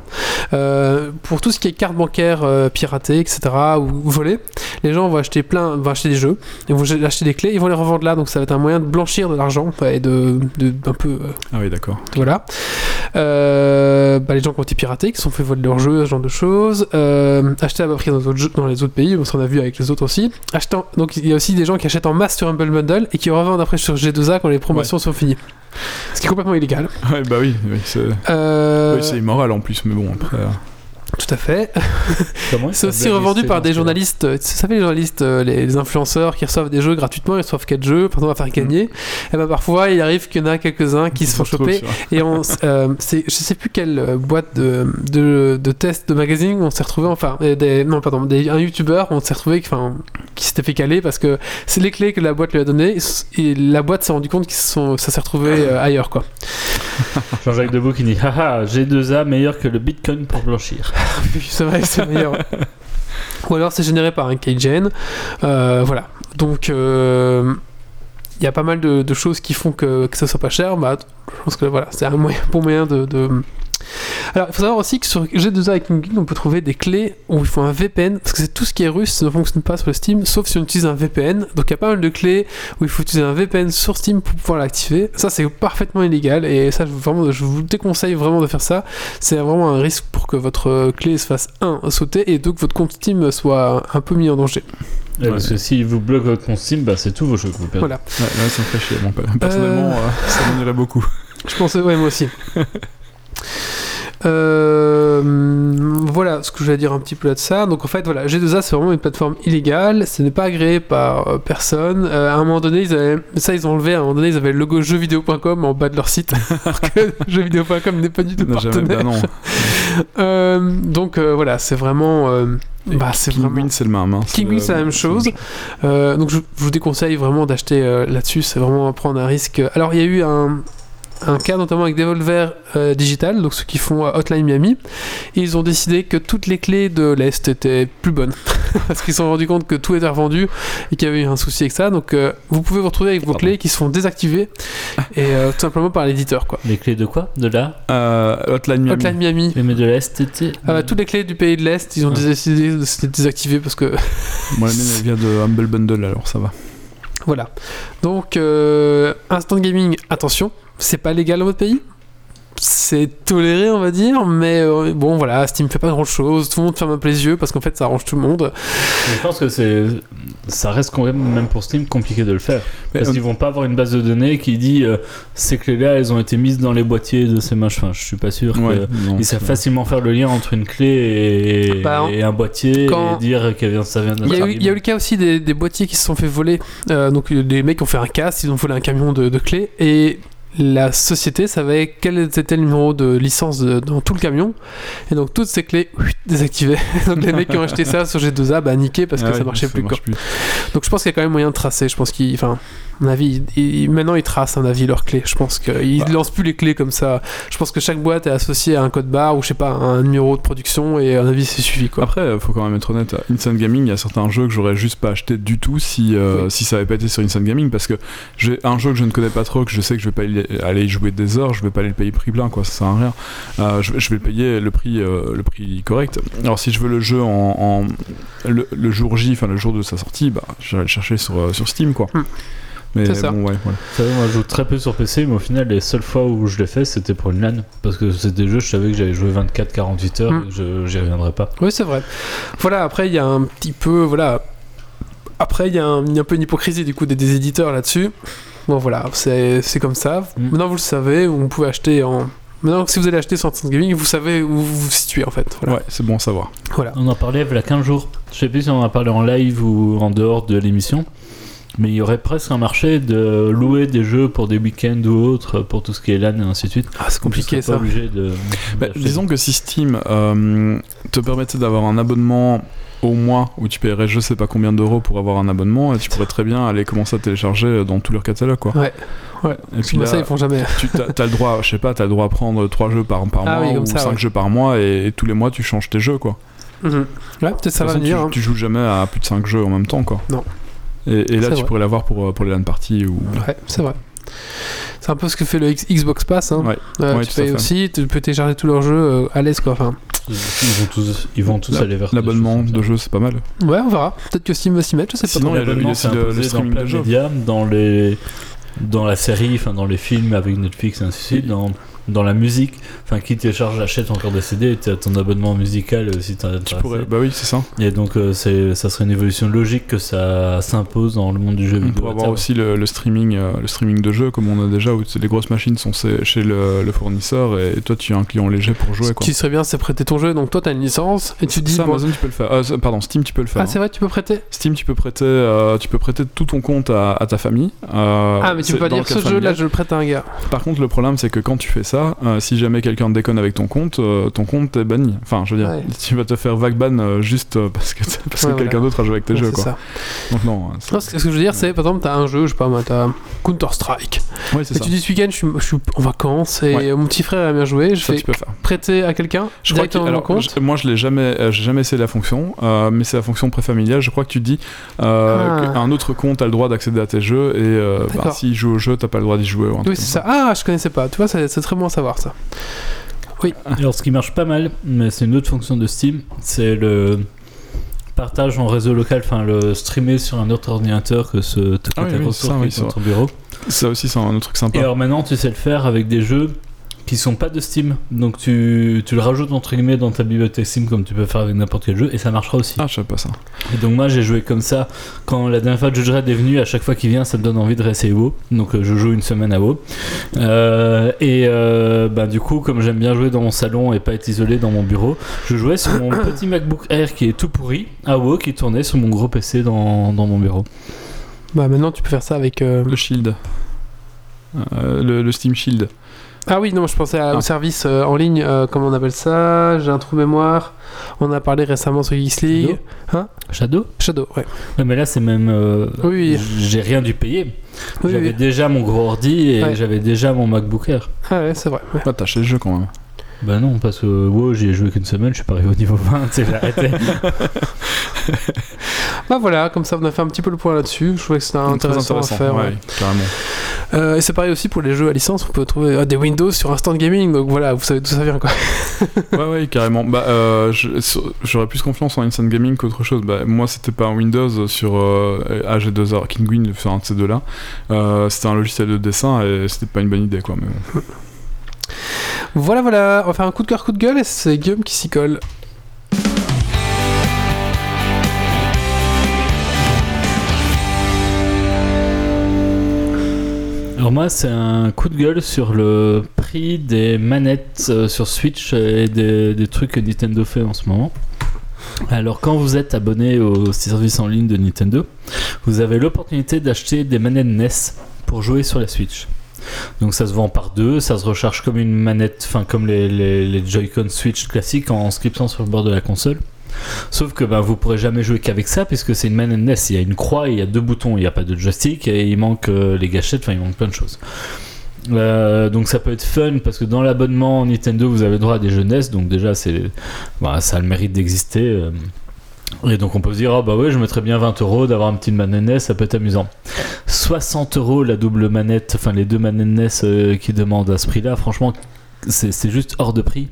Euh, pour tout ce qui est carte bancaire euh, piratée, etc. ou volée. Les gens vont acheter plein, vont acheter des jeux, ils vont acheter des clés, ils vont les revendre là. Donc, ça va être un moyen de blanchir de l'argent et de, de un peu euh, Ah oui d'accord. voilà. Bah, les gens qui ont été piratés, qui se sont fait voler leurs jeux, ce genre de choses. Acheter à bas prix dans, les autres jeux- dans les autres pays, on s'en a vu avec les autres aussi. Achetant, donc il y a aussi des gens qui achètent en masse sur Humble Bundle et qui revendent après sur G2A quand les promotions sont finies. Ce qui est complètement illégal. Ouais bah oui, oui c'est Euh, oui, c'est immoral en plus, mais bon après. Tout à fait. C'est aussi revendu par des journalistes. euh, Vous savez, les journalistes, euh, les, influenceurs qui reçoivent des jeux gratuitement, ils reçoivent 4 jeux, par exemple, à faire gagner. Et ben parfois, il arrive qu'il y en a quelques-uns qui se font choper. Et on, euh, je sais plus quelle boîte de, de, de tests de magazine on s'est retrouvé, enfin, des, non, pardon, des, un youtubeur, on s'est retrouvé, enfin, qui s'était fait caler parce que c'est les clés que la boîte lui a données et la boîte s'est rendu compte que ça s'est retrouvé euh, ailleurs, quoi. Jean-Jacques Debout qui dit Haha, G2A meilleur que le Bitcoin pour blanchir. Vrai que c'est meilleur. Ou alors c'est généré par un keygen. Euh, voilà. Donc, euh, il y a pas mal de, choses qui font que, que ça soit pas cher. Bah, je pense que voilà, c'est un moyen, bon moyen de, Alors, il faut savoir aussi que sur G2A avec Kingwin, on peut trouver des clés où il faut un VPN, parce que c'est tout ce qui est russe ne fonctionne pas sur le Steam, sauf si on utilise un VPN. Donc, il y a pas mal de clés où il faut utiliser un VPN sur Steam pour pouvoir l'activer. Ça, c'est parfaitement illégal, et ça, je, vraiment, je vous déconseille vraiment de faire ça. C'est vraiment un risque pour que votre clé se fasse, un, sauter, et deux, que votre compte Steam soit un peu mis en danger. Ouais, Parce que s'il vous bloque votre compte Steam, bah, c'est tous vos jeux que vous perdez. Voilà. Ouais, là, ça me fait chier. Bon, personnellement, euh, ça m'en irait beaucoup. Je pense, ouais, moi aussi. Euh, voilà ce que je vais dire un petit peu là de ça. Donc en fait, voilà, G2A c'est vraiment une plateforme illégale. Ce n'est pas agréé par euh, personne. Euh, à un moment donné, ils avaient, ça ils ont enlevé. À un moment donné, ils avaient le logo jeuxvideo.com en bas de leur site, alors que jeuxvideo.com n'est pas du tout Non, jamais, partenaire. bah non. Euh, donc voilà, c'est vraiment. bah, c'est vraiment. c'est le même. Hein. Kingwin, c'est la même chose. Euh, donc je, je vous déconseille vraiment d'acheter euh, là-dessus, c'est vraiment prendre un risque. Alors il y a eu un, un cas notamment avec Devolver euh, Digital, donc ceux qui font euh, Hotline Miami, et ils ont décidé que toutes les clés de l'Est étaient plus bonnes. Parce qu'ils se sont rendus compte que tout était revendu et qu'il y avait eu un souci avec ça. Donc euh, vous pouvez vous retrouver avec vos Pardon. clés qui se font désactiver et euh, tout simplement par l'éditeur. quoi. Les clés de quoi? De là? Euh, Hotline Miami. Hotline Miami. Mais de la STT Ah bah, toutes les clés du pays de l'Est, ils ont Ouais. décidé de se les désactiver parce que Moi, la mienne, elle vient de Humble Bundle, alors ça va. Voilà. Donc, euh, instant gaming, attention, c'est pas légal dans votre pays? C'est toléré, on va dire, mais euh, bon, voilà, Steam fait pas grand chose. Tout le monde ferme un peu les yeux parce qu'en fait, ça arrange tout le monde. Je pense que c'est, ça reste quand même, même pour Steam, compliqué de le faire. Mais, Parce euh, qu'ils vont pas avoir une base de données qui dit euh, ces clés-là, elles ont été mises dans les boîtiers de ces machins. Enfin, je suis pas sûr ouais, que. non, Ils savent facilement faire le lien entre une clé et, Bah, et un boîtier quand- et dire que vient- ça vient d'un Il y, a eu, argument. il y a eu le cas aussi des, des boîtiers qui se sont fait voler. Euh, donc, des mecs ont fait un casse, ils ont volé un camion de, de clés et la société savait quel était le numéro de licence de- dans tout le camion. Et donc, toutes ces clés désactivées. donc, les mecs qui ont acheté ça sur G2A, bah, niqué parce que Ah ça ouais, marchait plus. quoi. marche plus. Donc je pense qu'il y a quand même moyen de tracer. Je pense enfin, à mon avis, ils- ils- maintenant ils tracent à mon avis leurs clés. Je pense qu'ils Bah. lancent plus les clés comme ça. Je pense que chaque boîte est associée à un code barre ou je sais pas un numéro de production et à mon avis c'est suivi quoi. Après, euh, faut quand même être honnête, à Instant Gaming, il y a certains jeux que j'aurais juste pas acheté du tout si, euh, Oui. si ça avait pas été sur Instant Gaming parce que j'ai un jeu que je ne connais pas trop, que je sais que je vais pas y aller y jouer des heures, je vais pas aller le payer prix plein, quoi, ça sert à rien. Euh, je, je vais le payer le prix, euh, le prix correct. Alors si je veux le jeu en, en- le, le jour J, enfin le jour de sa sortie, bah, je vais le chercher sur, euh, sur Steam, quoi. Hmm. Mais C'est ça. bon, ouais, voilà. Vous savez, moi je joue très peu sur PC, mais au final, les seules fois où je l'ai fait, c'était pour une LAN. Parce que c'était des jeux, je savais que j'allais jouer 24-48 heures, Mm. et je j'y reviendrai pas. Oui c'est vrai. Voilà après il y a un petit peu voilà. Après il y, a un il y a un peu une hypocrisie du coup des, des éditeurs là-dessus. Bon voilà c'est c'est comme ça. Mm. Maintenant vous le savez, vous pouvez acheter en Maintenant, si vous allez acheter sur Instant Gaming, vous savez où vous vous situez en fait. Voilà. Ouais, c'est bon à savoir. Voilà. On en parlait il y a 15 jours. Je sais plus si on en a parlé en live ou en dehors de l'émission. Mais il y aurait presque un marché de louer des jeux pour des week-ends ou autres, pour tout ce qui est LAN et ainsi de suite. Ah, c'est compliqué Tu ça. pas obligé de. Bah, disons que si Steam euh, te permettait d'avoir un abonnement au mois où tu paierais je sais pas combien d'euros pour avoir un abonnement et tu pourrais très bien aller commencer à télécharger dans tout leur catalogue quoi. Ouais. Ouais. Et puis là, ça ils font jamais. tu as, le droit, je sais pas, t'as le droit à prendre 3 jeux par, par Ah mois oui, ou ça, 5 ouais. jeux par mois et, et tous les mois tu changes tes jeux quoi. Mhm. Ouais, peut-être ça va façon, venir. tu, hein. tu joues jamais à plus de 5 jeux en même temps quoi. Non. Et, et là tu vrai. pourrais l'avoir pour, pour les LAN parties ou. Ouais, c'est vrai. C'est un peu ce que fait le X- Xbox Pass. Hein. Ouais. Euh, Ouais, tu payes aussi, tu peux télécharger tous leurs jeux euh, à l'aise quoi. Enfin, Ils vont tous, ils vont tous La- aller vers L'abonnement de jeux c'est pas mal. ouais, on verra. Peut-être que Steam va s'y mettre, je sais pas. Sinon, il y a le- il y a L'abonnement, aussi c'est le- le imposé streaming dans de jeux. dans les dans la série, enfin dans les films avec Netflix et ainsi de suite, dans, dans la musique, enfin qui télécharge, achète encore des CD, tu as ton abonnement musical euh, si t'as Tu pourrais, bah oui, c'est ça. Et donc euh, c'est ça serait une évolution logique que ça s'impose dans le monde du jeu On vidéo. pourrait à avoir aussi le, le streaming, euh, le streaming de jeux comme on a déjà où les grosses machines sont chez le, le fournisseur et toi tu as un client léger pour jouer Ce quoi. qui serait bien, c'est prêter ton jeu. Donc toi, t'as une licence et tu dis. Ça, bon- Amazon tu peux le faire. Euh, pardon, Steam tu peux le faire. Ah, c'est vrai, tu peux prêter. Steam tu peux prêter, euh, tu peux prêter tout ton compte à, à ta famille. euh, ah, mais tu peux pas dire ce jeu-là, je le prête à un gars. Par contre le problème c'est que quand tu fais ça, euh, si jamais quelqu'un déconne avec ton compte, euh, ton compte est banni. Enfin je veux dire, Ouais. tu vas te faire vague ban euh, juste parce que, parce que Ouais, quelqu'un d'autre a joué avec tes Ouais, jeux c'est quoi. ça. Donc non. ce que je veux dire, c'est par exemple, t'as un jeu, je sais pas t'as Counter-Strike. Ouais c'est Et ça. tu dis ce week-end, je suis, je suis en vacances et Ouais. mon petit frère a bien joué. Je Ça fais tu peux faire. prêter à quelqu'un Je crois que, alors, compte. je- moi je l'ai jamais, euh, j'ai jamais essayé la fonction, mais c'est la fonction préfamiliale. Je crois que tu dis Ah. qu'un autre compte a le droit d'accéder à tes jeux et bah, s'il joue au jeu, t'as pas le droit d'y jouer. ou un Oui, c'est ça. Ah, je connaissais pas. Tu vois, c'est très bon à savoir ça. Alors, ce qui marche pas mal, mais c'est une autre fonction de Steam, c'est le partage en réseau local, enfin le streamer sur un autre ordinateur que ce Ah oui, oui, ça, oui, ça ton bureau. Ça aussi, c'est un autre truc Et sympa. alors maintenant, tu sais le faire avec des jeux qui sont pas de Steam. Donc tu, tu le rajoutes entre guillemets dans ta bibliothèque Steam comme tu peux faire avec n'importe quel jeu et ça marchera aussi. Ah, je savais pas ça. Et donc moi j'ai joué comme ça quand la dernière fois que Judge Dredd est venu, à chaque fois qu'il vient ça me donne envie de réessayer WoW. Donc euh, je joue une semaine à WoW. Euh, et euh, bah, du coup comme j'aime bien jouer dans mon salon et pas être isolé dans mon bureau, je jouais sur mon petit MacBook Air qui est tout pourri à WoW qui tournait sur mon gros PC dans, dans mon bureau. Bah maintenant tu peux faire ça avec. euh, Le Shield. Euh, le, le Steam Shield. Ah oui, non, je pensais à- Ah. au service euh, en ligne, euh, comment on appelle ça? J'ai un trou mémoire. On a parlé récemment sur Geeks League. Shadow Shadow, ouais. Ouais, mais là c'est même... euh, Oui, oui. J'ai rien dû payer. Oui, j'avais oui. déjà mon gros ordi et Ouais. j'avais déjà mon MacBook Air. Ah ouais, c'est vrai. ouais. Ah, t'as acheté le jeu quand même. Bah non, parce que WoW, j'y ai joué qu'une semaine, je suis pas arrivé au niveau 20, tu sais, j'ai arrêté. Bah voilà, comme ça on a fait un petit peu le point là-dessus. Je trouvais que c'était intéressant, à faire. ouais. ouais, carrément. Euh, et c'est pareil aussi pour les jeux à licence, on peut trouver euh, des Windows sur Instant Gaming, donc voilà, vous savez d'où ça vient quoi. ouais, ouais, carrément. Bah, euh, j'aurais plus confiance en Instant Gaming qu'autre chose. Bah, moi, c'était pas un Windows sur euh, AG2R, Kinguin, sur un de ces deux-là. Euh, c'était un logiciel de dessin et c'était pas une bonne idée, quoi. Mais bon. Voilà, voilà, on va faire un coup de cœur, coup de gueule, et c'est Guillaume qui s'y colle. Alors moi, c'est un coup de gueule sur le prix des manettes euh, sur Switch et des, des trucs que Nintendo fait en ce moment. Alors quand vous êtes abonné au service en ligne de Nintendo, vous avez l'opportunité d'acheter des manettes NES pour jouer sur la Switch. Donc ça se vend par deux, ça se recharge comme une manette, enfin comme les, Joy-Con Switch classiques en scriptant sur le bord de la console. Sauf que ben, vous pourrez jamais jouer qu'avec ça puisque c'est une manette NES. Il y a une croix, il y a deux boutons, il n'y a pas de joystick et il manque euh, les gâchettes, enfin il manque plein de choses. Euh, donc ça peut être fun parce que dans l'abonnement Nintendo vous avez le droit à des jeux NES, donc déjà c'est, bah, ça a le mérite d'exister. euh. Et donc on peut se dire, ah bah ouais, je mettrais bien 20 euros d'avoir un petit manette NES, ça peut être amusant. 60 euros la double manette, enfin les deux manettes NES euh, qui demandent à ce prix-là, franchement, c'est juste hors de prix.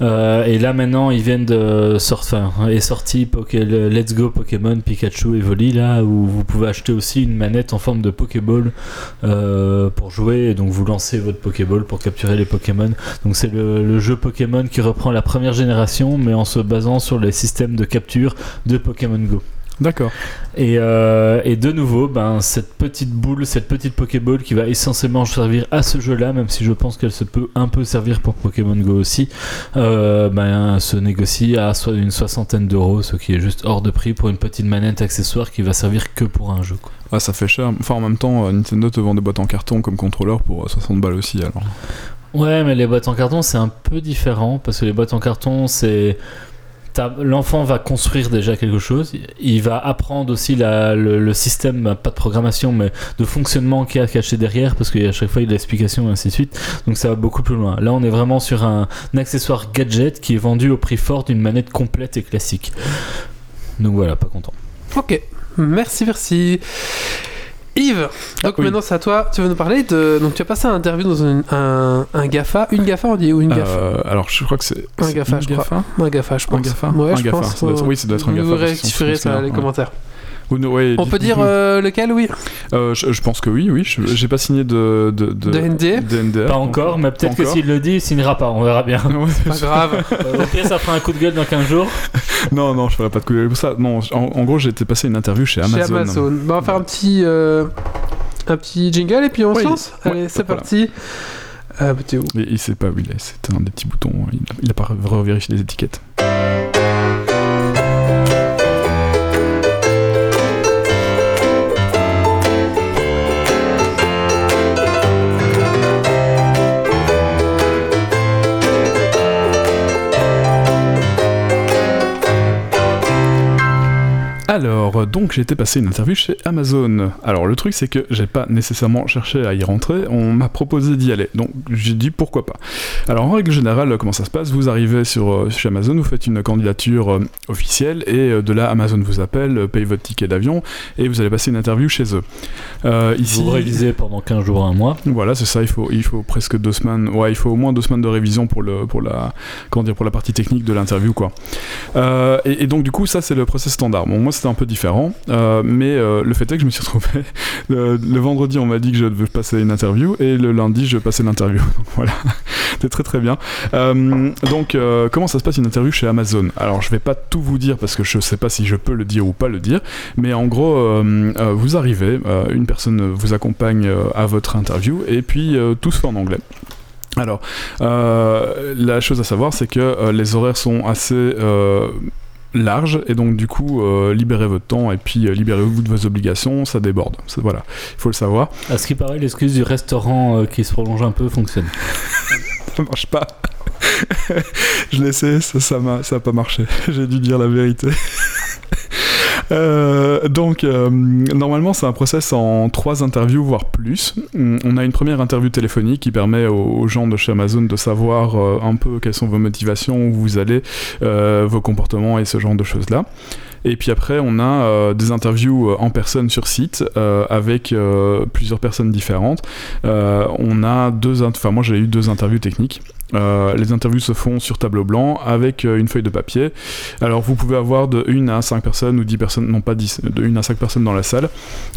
Euh, et là maintenant, ils viennent de sortir, est sorti Let's Go Pokémon Pikachu Evoli là où vous pouvez acheter aussi une manette en forme de Pokéball euh, pour jouer. Et donc vous lancez votre Pokéball pour capturer les Pokémon. Donc c'est le jeu Pokémon qui reprend la première génération, mais en se basant sur les systèmes de capture de Pokémon Go. D'accord. Et, euh, et de nouveau, ben, cette petite boule, cette petite Pokéball qui va essentiellement servir à ce jeu-là, même si je pense qu'elle se peut un peu servir pour Pokémon Go aussi, euh, ben, se négocie à so- une soixantaine d'euros, ce qui est juste hors de prix pour une petite manette accessoire qui va servir que pour un jeu. quoi. Ah, ça fait cher. Enfin, en même temps, euh, Nintendo te vend des boîtes en carton comme contrôleur pour euh, 60 balles aussi, alors. Ouais, mais les boîtes en carton, c'est un peu différent parce que les boîtes en carton, c'est. L'enfant va construire déjà quelque chose, il va apprendre aussi le, système, pas de programmation, mais de fonctionnement qu'il y a caché derrière, parce qu'à chaque fois il y a l'explication et ainsi de suite, donc ça va beaucoup plus loin. Là on est vraiment sur un accessoire gadget qui est vendu au prix fort d'une manette complète et classique. Donc voilà, pas content. Ok, merci, merci. Yves, donc oui. maintenant c'est à toi, tu veux nous parler de... Donc tu as passé un interview dans un, un GAFA, une GAFA on dit, ou une GAFA Euh, alors, je crois que c'est. Un GAFA, je crois. Un GAFA, je pense. Un GAFA Ouais, Un je GAFA, pense. ça doit être- oui, ça doit être un GAFA, Vous sinon, ça les commentaires. Ouais, On peut dire euh, lequel, oui Euh, je, je pense que oui, oui. je- J'ai pas signé de. De, De NDA de NDA. Pas encore, mais peut-être que s'il le dit, il signera pas, on verra bien. Ouais, Pas grave. Euh, Au pire, ça fera un coup de gueule dans 15 jours. non, non, je ferai pas de coup de gueule pour ça. Non, en, en gros, j'ai été passer une interview chez Amazon. Chez Amazon. On va faire un petit, euh, un petit jingle et puis on se lance. Ouais, Allez, c'est voilà. parti. Ah, bah, t'es où Mais il sait pas où il est, c'était un des petits boutons, il a, il a pas revérifié les étiquettes. Alors, donc j'ai été passer une interview chez Amazon. Alors le truc c'est que j'ai pas nécessairement cherché à y rentrer, on m'a proposé d'y aller. Donc j'ai dit pourquoi pas. Alors en règle générale, comment ça se passe? Vous arrivez sur, euh, chez Amazon, vous faites une candidature euh, officielle et euh, de là Amazon vous appelle, paye votre ticket d'avion et vous allez passer une interview chez eux. Euh, ici, Vous révisez pendant 15 jours, un mois. voilà, c'est ça. Il faut, il faut presque deux semaines. Ouais, il faut au moins deux semaines de révision pour le, pour la, comment dire, pour la partie technique de l'interview, quoi. Euh, et, et donc du coup, ça c'est le process standard. Bon, moi c'était un peu différent, euh, mais euh, le fait est que je me suis retrouvé le, vendredi, on m'a dit que je devais passer une interview, et le lundi, je passais l'interview. Donc voilà, c'était très très bien. Euh, donc, comment ça se passe une interview chez Amazon? Alors, je vais pas tout vous dire parce que je sais pas si je peux le dire ou pas le dire, mais en gros, vous arrivez, une personne vous accompagne à votre interview, et puis tout se fait en anglais. Alors, la chose à savoir, c'est que les horaires sont assez larges, et donc du coup, euh, libérez votre temps, et puis euh, libérez-vous de vos obligations, ça déborde. Voilà, il faut le savoir. À ce qui paraît, l'excuse du restaurant euh, qui se prolonge un peu fonctionne. ça marche pas. je l'ai essayé, ça, ça, m'a, ça a pas marché. J'ai dû dire la vérité. Euh, donc, euh, normalement, c'est un process en trois interviews, voire plus. On a une première interview téléphonique qui permet aux, gens de chez Amazon de savoir euh, un peu quelles sont vos motivations, où vous allez, vos comportements et ce genre de choses-là. Et puis après, on a des interviews en personne sur site avec plusieurs personnes différentes. On a deux, enfin moi j'ai eu deux interviews techniques. Euh, les interviews se font sur tableau blanc avec euh, une feuille de papier. Alors vous pouvez avoir de 1 à 5 personnes ou 10 personnes, non pas 10, de 1 à 5 personnes dans la salle.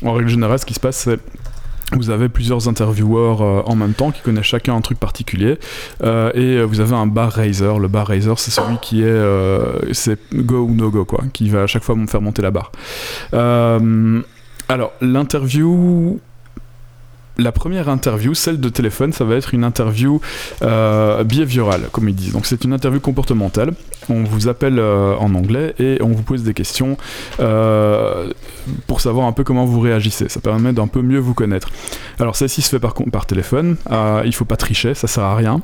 En règle générale, ce qui se passe, c'est vous avez plusieurs intervieweurs euh, en même temps qui connaissent chacun un truc particulier et vous avez un bar raiser. Le bar raiser, c'est celui qui est go ou no go quoi, qui va à chaque fois me faire monter la barre. Alors l'interview. La première interview, celle de téléphone, ça va être une interview euh, behaviorale, comme ils disent. Donc c'est une interview comportementale. On vous appelle euh, en anglais et on vous pose des questions euh, pour savoir un peu comment vous réagissez. Ça permet d'un peu mieux vous connaître. Alors celle-ci se fait par, téléphone. Euh, il faut pas tricher, ça sert à rien.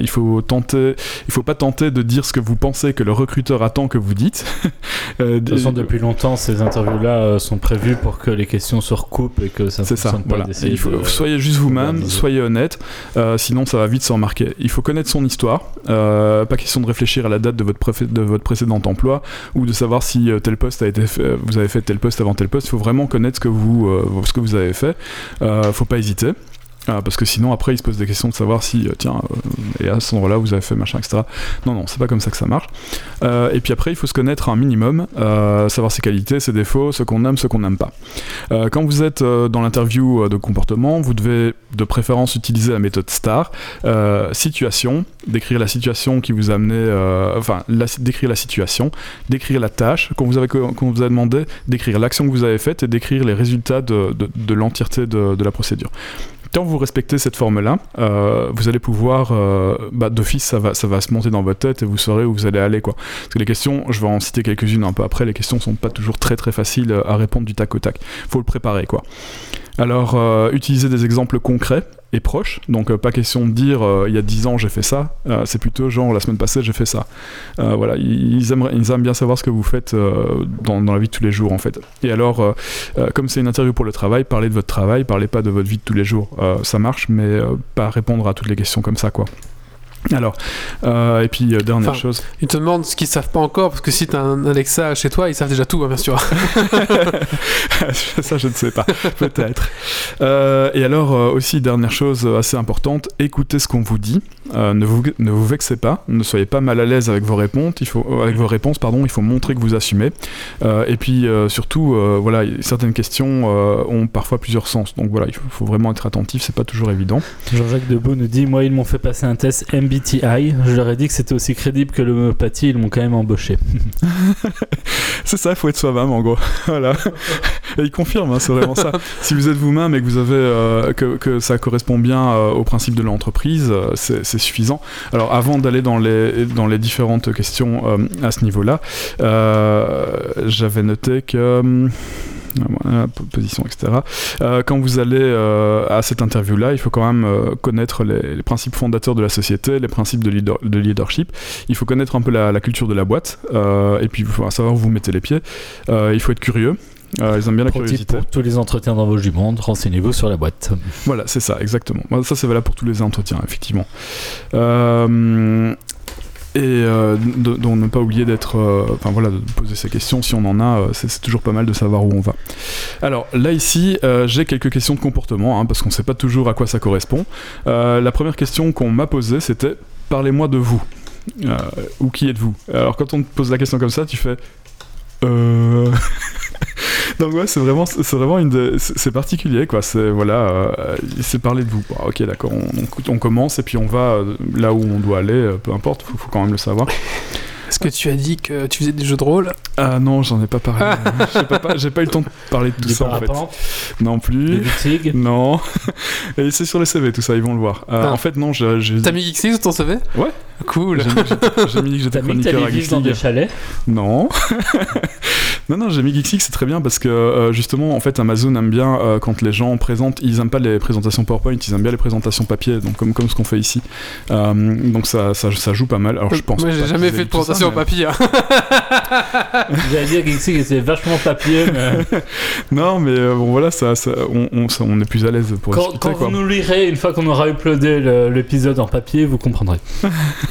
Il faut tenter, il faut pas tenter de dire ce que vous pensez que le recruteur attend que vous dites. De toute façon, depuis longtemps, ces interviews-là sont prévues pour que les questions se recoupent et que ça C'est ça, fonctionne pas voilà. De- soyez juste vous-même, soyez honnête, euh, sinon ça va vite s'en marquer. Il faut connaître son histoire, euh, pas question de réfléchir à la date de votre, préfé- de votre précédent emploi ou de savoir si euh, tel poste a été fait, euh, vous avez fait tel poste avant tel poste. Il faut vraiment connaître ce que vous, euh, ce que vous avez fait. Euh, faut pas hésiter. Euh, parce que sinon après il se pose des questions de savoir si euh, tiens euh, et à ce endroit-là vous avez fait machin etc. Non non c'est pas comme ça que ça marche. Euh, et puis après il faut se connaître un minimum, savoir ses qualités, ses défauts, ce qu'on aime, ce qu'on n'aime pas. Quand vous êtes dans l'interview de comportement, vous devez de préférence utiliser la méthode STAR. Situation, décrire la situation qui vous a amené, enfin, décrire la situation, décrire la tâche qu'on vous, qu'on vous a demandé, décrire l'action que vous avez faite et décrire les résultats de, de- de l'entièreté de, de la procédure. Quand vous respectez cette forme-là, euh, vous allez pouvoir, euh, bah, d'office, ça va, se monter dans votre tête et vous saurez où vous allez aller. Quoi. Parce que les questions, je vais en citer quelques-unes un peu après, les questions sont pas toujours très très faciles à répondre du tac au tac. faut le préparer. quoi. Alors, euh, utilisez des exemples concrets et proches. Donc, euh, pas question de dire euh, il y a 10 ans j'ai fait ça. Euh, c'est plutôt genre la semaine passée j'ai fait ça. Voilà, ils, aimeraient- ils aiment bien savoir ce que vous faites dans, la vie de tous les jours en fait. Et alors, comme c'est une interview pour le travail, parlez de votre travail, parlez pas de votre vie de tous les jours. Ça marche, mais pas répondre à toutes les questions comme ça quoi. Alors, euh, et puis euh, dernière Enfin, chose. Ils te demandent ce qu'ils savent pas encore, parce que si t'as un Alexa chez toi, ils savent déjà tout, hein, bien sûr. ça, je ne sais pas. Peut-être. Euh, et alors, euh, aussi, dernière chose assez importante, écoutez ce qu'on vous dit. Euh, ne, vous, ne vous vexez pas. Ne soyez pas mal à l'aise avec vos réponses. Il faut, avec vos réponses, pardon. Il faut montrer que vous assumez. Euh, et puis, euh, surtout, euh, voilà, certaines questions euh, ont parfois plusieurs sens. Donc voilà, il faut, faut vraiment être attentif. C'est pas toujours évident. Jean-Jacques Debout nous dit Moi, ils m'ont fait passer un test MBTI. Je leur ai dit que c'était aussi crédible que l'homéopathie. Ils m'ont quand même embauché. C'est ça, il faut être soi-même en gros. voilà. Et il confirme, hein, c'est vraiment ça. Si vous êtes vous-même et que vous avez euh, que, que ça correspond bien euh, au principe de l'entreprise, euh, c'est suffisant. Alors avant d'aller dans les dans les différentes questions euh, à ce niveau-là, j'avais noté que hum, position, etc. Euh, quand vous allez euh, à cette interview-là, il faut quand même euh, connaître les, les, principes fondateurs de la société, les principes de, leader, de leadership. Il faut connaître un peu la, la culture de la boîte, et puis il faut savoir où vous mettez les pieds. il faut être curieux. Euh, ils aiment bien la curiosité. Pour tous les entretiens d'embauche du monde, renseignez-vous sur la boîte. Voilà, c'est ça, exactement. Ça, c'est valable pour tous les entretiens, effectivement. Euh, et euh, donc ne pas oublier d'être, euh, enfin voilà, de poser ces questions si on en a, euh, c'est toujours pas mal de savoir où on va. Alors là ici, euh, j'ai quelques questions de comportement, hein, parce qu'on sait pas toujours à quoi ça correspond. la première question qu'on m'a posée, c'était parlez-moi de vous. ou qui êtes-vous? Alors quand on te pose la question comme ça, tu fais euh... Donc ouais, c'est vraiment, c'est vraiment une, de... c'est particulier quoi. C'est voilà, euh, c'est parler de vous. Bah, ok, d'accord. On, on, commence et puis on va là où on doit aller. Peu importe, faut, faut quand même le savoir. Est-ce que tu as dit que tu faisais des jeux de rôle? Ah non, j'en ai pas parlé. j'ai, pas, pas, pas, eu le temps de parler de tout des ça en fait. Non plus. Des Non. Et c'est sur les CV tout ça, ils vont le voir. Euh, ah. En fait non, j'ai. j'ai... T'as mis Geeks sur ton CV Ouais. Cool. J'ai, mis que j'étais T'as mis que chroniqueur à vivre dans des chalets Non. non, non, j'ai mis Geeksix, c'est très bien parce que euh, justement, en fait, Amazon aime bien euh, quand les gens présentent, ils aiment pas les présentations PowerPoint, ils aiment bien les présentations papier, donc comme, comme ce qu'on fait ici. Euh, donc ça, ça, ça, joue pas mal. Alors je pense. Moi, j'ai jamais fait de présentation mais... papier. Hein. J'allais dire Geeksix c'était vachement papier, mais. non, mais euh, bon, voilà, ça, ça on, on, ça, on, est plus à l'aise pour Quand, quand quoi. vous nous lirez, une fois qu'on aura uploadé l'épisode en papier, vous comprendrez.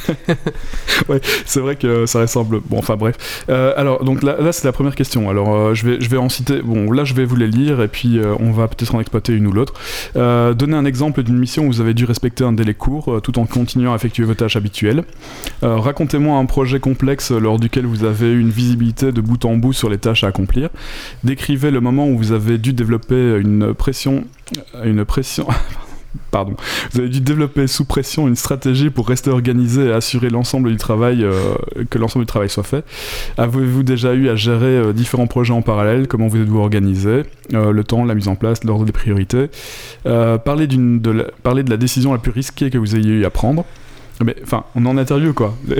ouais, c'est vrai que ça ressemble. Bon, enfin bref. Euh, alors, donc là, c'est la première question. Alors, euh, je, vais, je vais en citer. Bon, là, je vais vous les lire et puis euh, on va peut-être en exploiter une ou l'autre. Donnez un exemple d'une mission où vous avez dû respecter un délai court tout en continuant à effectuer vos tâches habituelles. Racontez-moi un projet complexe lors duquel vous avez une visibilité de bout en bout sur les tâches à accomplir. Décrivez le moment où vous avez dû développer une pression. Une pression. Pardon. Vous avez dû développer sous pression une stratégie pour rester organisé et assurer l'ensemble du travail, euh, que l'ensemble du travail soit fait. Avez-vous déjà eu à gérer euh, différents projets en parallèle? Comment vous êtes-vous organisé? Euh, Le temps, la mise en place, l'ordre des priorités. parlez, de la, parlez de la décision la plus risquée que vous ayez eu à prendre. Mais enfin, on est en interview quoi.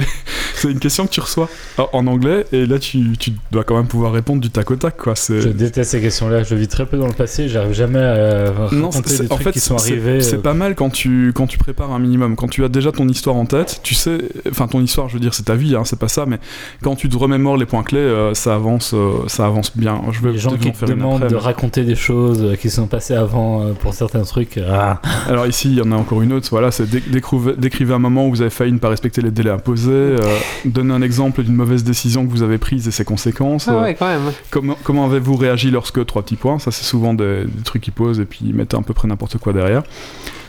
c'est une question que tu reçois en anglais et là tu, tu, dois quand même pouvoir répondre du tac au tac quoi. Je déteste ces questions-là. Je vis très peu dans le passé. J'arrive jamais à raconter non, des trucs en fait, qui sont arrivés. C'est euh... pas mal quand tu quand tu prépares un minimum. Quand tu as déjà ton histoire en tête, tu sais. Enfin, ton histoire, je veux dire, c'est ta vie, hein, c'est pas ça. Mais quand tu te remémores les points clés, euh, ça avance, euh, ça avance bien. Je vais les gens qui te demandent après, de mais... raconter des choses qui sont passées avant euh, pour certains trucs. Ah. Alors ici, il y en a encore une autre. Voilà, c'est décrivez un moment où vous avez failli ne pas respecter les délais imposés, euh, donner un exemple d'une mauvaise décision que vous avez prise et ses conséquences. Ah ouais, quand même. Comment, comment avez-vous réagi lorsque trois petits points Ça, c'est souvent des, des, trucs qu'ils posent et puis ils mettent à peu près n'importe quoi derrière.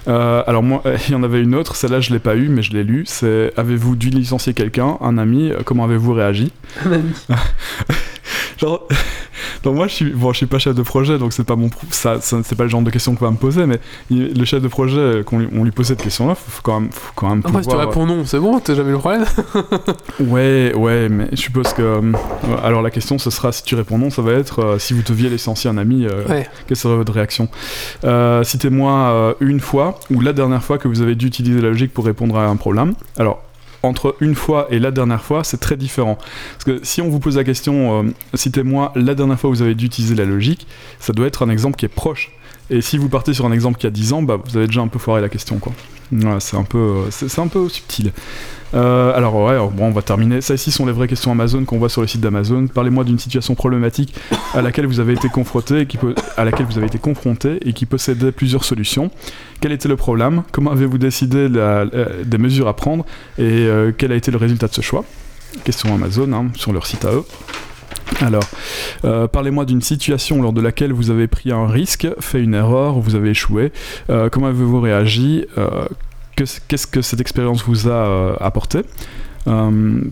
Euh, alors moi, il y en avait une autre, celle-là je l'ai pas eu, mais je l'ai lu. C'est avez-vous dû licencier quelqu'un, un ami Comment avez-vous réagi? Un ami. Genre, donc moi je suis bon, je suis pas chef de projet, donc c'est pas mon ça, ça c'est pas le genre de question qu'on va me poser, mais il, le chef de projet qu'on lui, on lui pose cette question-là, faut, faut quand même, faut quand même ah, pouvoir. Si tu réponds non, c'est bon, t'as jamais eu le problème. ouais, ouais, mais je suppose que euh, alors la question ce sera si tu réponds non, ça va être euh, si vous deviez licencier un ami, euh, ouais. quelle serait votre réaction? Citez-moi une fois ou la dernière fois que vous avez dû utiliser la logique pour répondre à un problème. Alors entre une fois et la dernière fois, c'est très différent. Parce que si on vous pose la question, euh, citez-moi la dernière fois où vous avez dû utiliser la logique, ça doit être un exemple qui est proche. Et si vous partez sur un exemple qui a 10 ans, bah, vous avez déjà un peu foiré la question. quoi. C'est un, peu, c'est un peu subtil. Euh, alors ouais, bon, on va terminer. Ça ici sont les vraies questions Amazon qu'on voit sur le site d'Amazon. Parlez-moi d'une situation problématique à laquelle vous avez été confronté, et qui à laquelle vous avez été confronté et qui possédait plusieurs solutions. Quel était le problème? Comment avez-vous décidé euh, des mesures à prendre? Et euh, quel a été le résultat de ce choix? Question Amazon hein, sur leur site à eux. Alors, parlez-moi d'une situation lors de laquelle vous avez pris un risque, fait une erreur, vous avez échoué. Comment avez-vous réagi? Qu'est-ce que cette expérience vous a euh, apporté?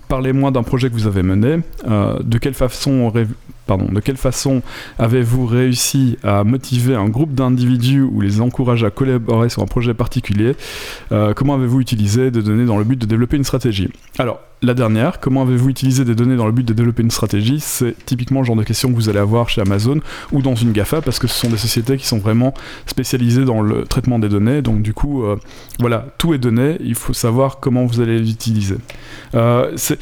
Parlez-moi d'un projet que vous avez mené. Euh, de quelle façon de façon avez-vous réussi à motiver un groupe d'individus ou les encourager à collaborer sur un projet particulier? Euh, Comment avez-vous utilisé des données dans le but de développer une stratégie? Alors, la dernière, comment avez-vous utilisé des données dans le but de développer une stratégie? C'est typiquement le genre de questions que vous allez avoir chez Amazon ou dans une GAFA parce que ce sont des sociétés qui sont vraiment spécialisées dans le traitement des données. Donc du coup, euh, voilà, tout est donné, il faut savoir comment vous allez l'utiliser. Euh, c'est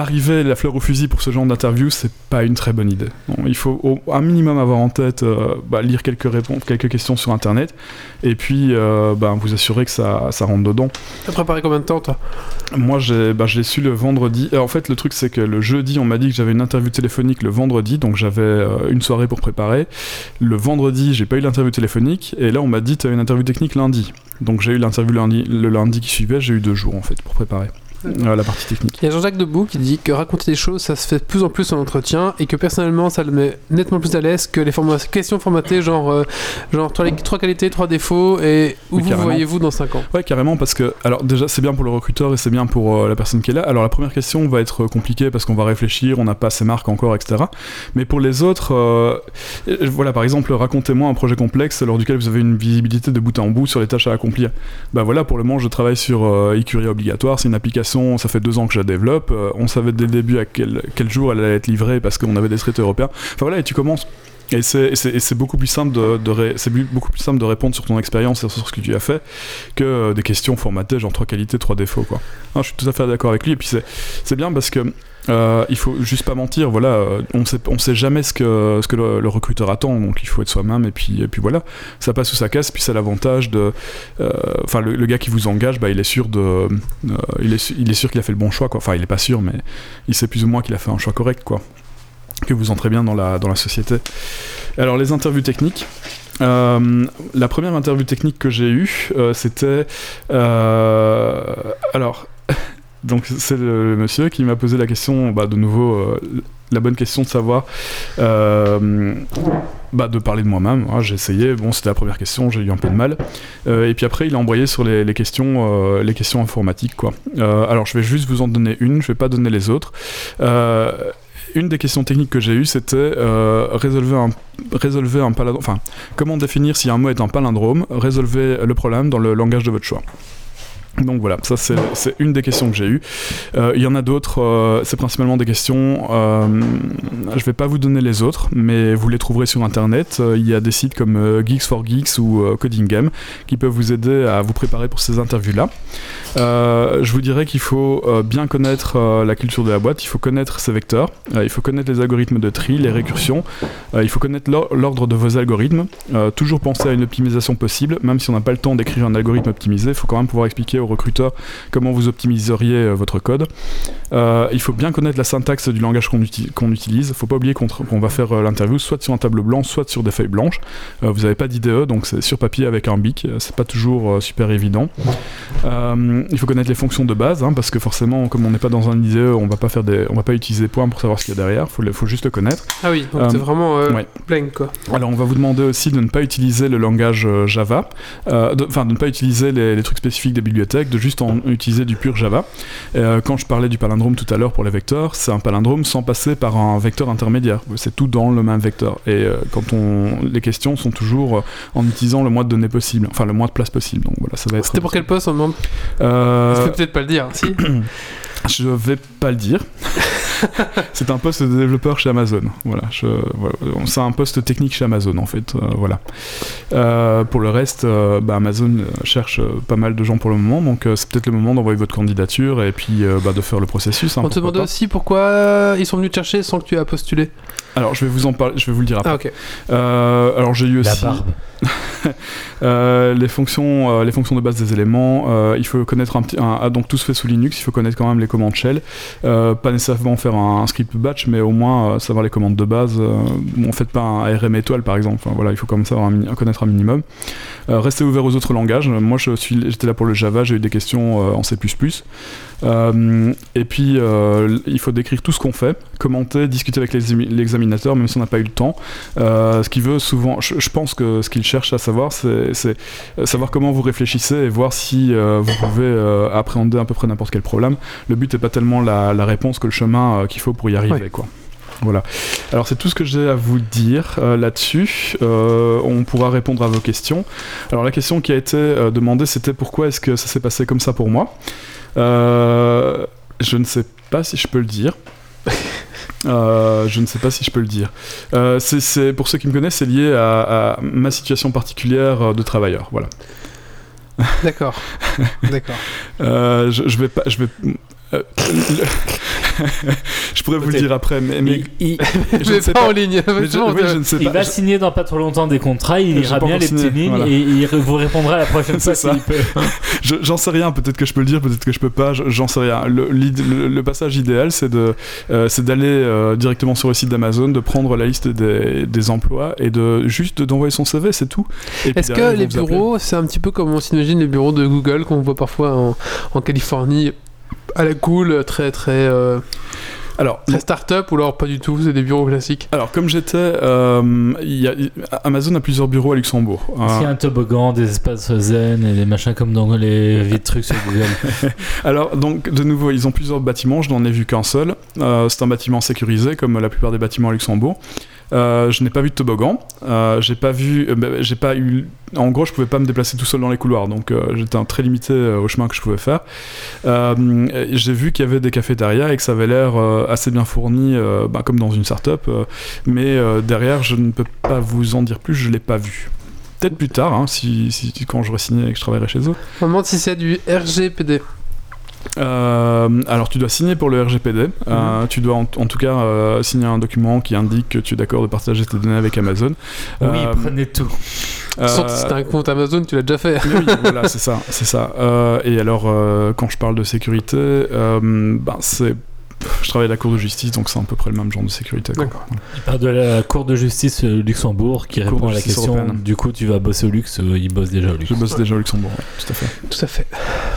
arriver la fleur au fusil pour ce genre d'interview, c'est pas une très bonne idée. Non, il faut au, un minimum avoir en tête, euh, bah, lire quelques réponses, quelques questions sur internet, et puis euh, bah, vous assurer que ça, ça rentre dedans. T'as préparé combien de temps, toi? Moi, j'ai, bah, je l'ai su le vendredi. Euh, en fait, le truc, c'est que le jeudi, on m'a dit que j'avais une interview téléphonique le vendredi, donc j'avais euh, une soirée pour préparer. Le vendredi, j'ai pas eu l'interview téléphonique, et là, on m'a dit, tu as une interview technique lundi. Donc j'ai eu l'interview lundi, le lundi qui suivait, j'ai eu deux jours en fait pour préparer la partie technique. Il y a Jean-Jacques Debout qui dit que raconter des choses, ça se fait de plus en plus en entretien et que personnellement, ça le met nettement plus à l'aise que les forma- questions formatées, genre, euh, genre trois, trois qualités, trois défauts et où Oui, vous voyez-vous dans 5 ans. Ouais, carrément, parce que, alors déjà, c'est bien pour le recruteur et c'est bien pour euh, la personne qui est là. Alors, la première question va être compliquée parce qu'on va réfléchir, on n'a pas ces marques encore, etc. Mais pour les autres, euh, euh, voilà, par exemple, racontez-moi un projet complexe lors duquel vous avez une visibilité de bout en bout sur les tâches à accomplir. Bah voilà, pour le moment, je travaille sur euh, Ecuria Obligatoire. C'est une application, ça fait deux ans que je la développe. Euh, on savait dès le début à quel, jour elle allait être livrée parce qu'on avait des traités européens. Enfin voilà, et tu commences. Et c'est- beaucoup plus simple de, répondre sur ton expérience et sur ce que tu as fait que euh, des questions formatées genre trois qualités, trois défauts quoi. Non, je suis tout à fait d'accord avec lui et puis c'est bien parce que euh, il faut juste pas mentir, voilà, euh, on sait on sait jamais ce que ce que le, recruteur attend donc il faut être soi-même et puis et puis voilà, ça passe ou ça casse puis c'est l'avantage de euh, enfin le, gars qui vous engage bah il est sûr de euh, il est il est sûr qu'il a fait le bon choix quoi. Enfin, il est pas sûr mais il sait plus ou moins qu'il a fait un choix correct quoi. Que vous entrez bien dans la dans la société. Alors les interviews techniques la première interview technique que j'ai eue, c'était. alors, donc c'est le, monsieur qui m'a posé la question, bah, de nouveau, euh, la bonne question de savoir. euh, bah, de parler de moi-même, hein, j'ai essayé, bon c'était la première question, j'ai eu un peu de mal. Euh, et puis après il a embrayé sur les, questions, les questions informatiques quoi. Alors je vais juste vous en donner une, je vais pas donner les autres. Une des questions techniques que j'ai eues, c'était résolver un, résolver un palindrome. Enfin, comment définir si un mot est un palindrome? Résolvez le problème dans le langage de votre choix. Donc voilà, ça c'est une des questions que j'ai eues. Euh, Il y en a d'autres, euh, c'est principalement des questions. euh, je vais pas vous donner les autres, mais vous les trouverez sur internet. Euh, Il y a des sites comme Geeks for Geeks ou Coding Game qui peuvent vous aider à vous préparer pour ces interviews-là. Je vous dirais qu'il faut bien connaître la culture de la boîte, il faut connaître ses vecteurs, il faut connaître les algorithmes de tri, les récursions, il faut connaître l'or- l'ordre de vos algorithmes, toujours penser à une optimisation possible, même si on n'a pas le temps d'écrire un algorithme optimisé, il faut quand même pouvoir expliquer au recruteur comment vous optimiseriez euh, votre code. Euh, il faut bien connaître la syntaxe du langage qu'on uti- qu'on utilise, il faut pas oublier qu'on va faire euh, l'interview soit sur un tableau blanc, soit sur des feuilles blanches. Euh, vous n'avez pas d'IDE, donc c'est sur papier avec un bic, c'est pas toujours super évident. Il faut connaître les fonctions de base, hein, parce que forcément, comme on n'est pas dans un IDE, on va pas faire des, on va pas utiliser point pour savoir ce qu'il y a derrière. Faut, faut juste le connaître. Ah oui, donc c'est vraiment ouais. quoi. Alors, on va vous demander aussi de ne pas utiliser le langage Java, euh, de- enfin de, ne pas utiliser les, les trucs spécifiques des bibliothèques, de juste en utiliser du pur Java. Euh, quand je parlais du palindrome tout à l'heure pour les vecteurs, c'est un palindrome sans passer par un vecteur intermédiaire. C'est tout dans le même vecteur. Et euh, quand on, les questions sont toujours euh, en utilisant le moins de données possible, enfin le moins de place possible. Donc voilà, ça va être. C'était pour quel poste on demande? Euh, peut-être pas le dire, si Je vais pas le dire. c'est un poste de développeur chez Amazon. Voilà, je, voilà. c'est un poste technique chez Amazon en fait. euh, voilà. Euh, pour le reste, euh, bah, Amazon cherche pas mal de gens pour le moment, donc euh, c'est peut-être le moment d'envoyer votre candidature et puis euh, bah, de faire le processus. hein, On te demandait aussi pourquoi ils sont venus te chercher sans que tu aies postulé. Alors je vais vous en parler, je vais vous le dire après. Ah. Euh, alors j'ai eu La aussi barbe. euh, les fonctions, euh, les fonctions de base des éléments. euh, il faut connaître un petit, un- ah, donc tout se fait sous Linux. Il faut connaître quand même les commandes shell. Euh, pas nécessairement faire un, script batch, mais au moins euh, savoir les commandes de base. Euh, bon, faites pas un ARM étoile par exemple. Voilà, il faut quand même savoir un connaître un minimum. Restez ouvert aux autres langages. Moi, je suis, j'étais là pour le Java. J'ai eu des questions en C++. Euh, et puis, euh, il faut décrire tout ce qu'on fait, commenter, discuter avec l'examinateur, même si on n'a pas eu le temps. Euh, ce qu'il veut souvent, je, je pense que ce qu'il cherche à savoir, c'est savoir comment vous réfléchissez et voir si vous pouvez appréhender à peu près n'importe quel problème. Le but n'est pas tellement la, la réponse que le chemin qu'il faut pour y arriver. Ouais. Quoi. Voilà. Alors c'est tout ce que j'ai à vous dire euh, là-dessus. Euh, on pourra répondre à vos questions. Alors la question qui a été euh, demandée, c'était pourquoi est-ce que ça s'est passé comme ça pour moi? Euh, Je ne sais pas si je peux le dire. Euh, je ne sais pas si je peux le dire. Euh, c'est- pour ceux qui me connaissent, c'est lié à, à ma situation particulière de travailleur. Voilà. D'accord. D'accord. Euh, je, je vais pas, je vais, Euh, le- je pourrais vous le dire après, mais, mais Il, il- je ne sais pas pas. en ligne. Mais je, oui, je ne sais il pas. va Je- signer dans pas trop longtemps des contrats, il ira bien les petites lignes voilà. et il vous répondra la prochaine fois C'est ça. peut. J'en sais rien, peut-être que je peux le dire, peut-être que je peux pas, je- j'en sais rien. Le, l'id- le- le passage idéal, c'est de, euh, c'est d'aller euh, directement sur le site d'Amazon, de prendre la liste des, des emplois et de juste d'envoyer son CV, c'est tout. Est-ce que les bureaux, c'est un petit peu comme on s'imagine les bureaux de Google qu'on voit parfois en, en Californie à la cool, très très euh, Alors, très start-up ou alors pas du tout, c'est des bureaux classiques? alors comme j'étais, euh, il y a- Amazon a plusieurs bureaux à Luxembourg. Est-ce qu'il y a un toboggan, des espaces zen et des machins comme dans les vides trucs sur Google Alors, donc, de nouveau, ils ont plusieurs bâtiments, je n'en ai vu qu'un seul. Euh, c'est un bâtiment sécurisé, comme la plupart des bâtiments à Luxembourg. Euh, je n'ai pas vu de toboggan. Euh, j'ai pas vu. euh, bah, j'ai pas eu. En gros, je pouvais pas me déplacer tout seul dans les couloirs, donc j'étais très limité au chemin que je pouvais faire. J'ai vu qu'il y avait des cafétérias et que ça avait l'air assez bien fourni, bah, comme dans une start-up. mais derrière, je ne peux pas vous en dire plus, je l'ai pas vu. Peut-être plus tard, hein, si, si- quand signé et que je travaillerai chez eux. On me demande si c'est du RGPD. Euh, alors tu dois signer pour le RGPD. Mhm. Euh, tu dois en, en tout cas euh, signer un document qui indique que tu es d'accord de partager tes données avec Amazon. Oui, Euh, prenez tout. euh, Sauf si t'as un compte Amazon, tu l'as déjà fait. oui, voilà, c'est ça, c'est ça. Euh, et alors, euh, quand je parle de sécurité, euh, ben c'est, je travaille à la Cour de justice, donc c'est à peu près le même genre de sécurité. quoi. D'accord. Il part de la Cour de justice Luxembourg qui Cour répond à la question européenne. du coup tu vas bosser au luxe, il bosse déjà au luxe. Je bosse déjà au Luxembourg, ouais, tout à fait. Tout à fait.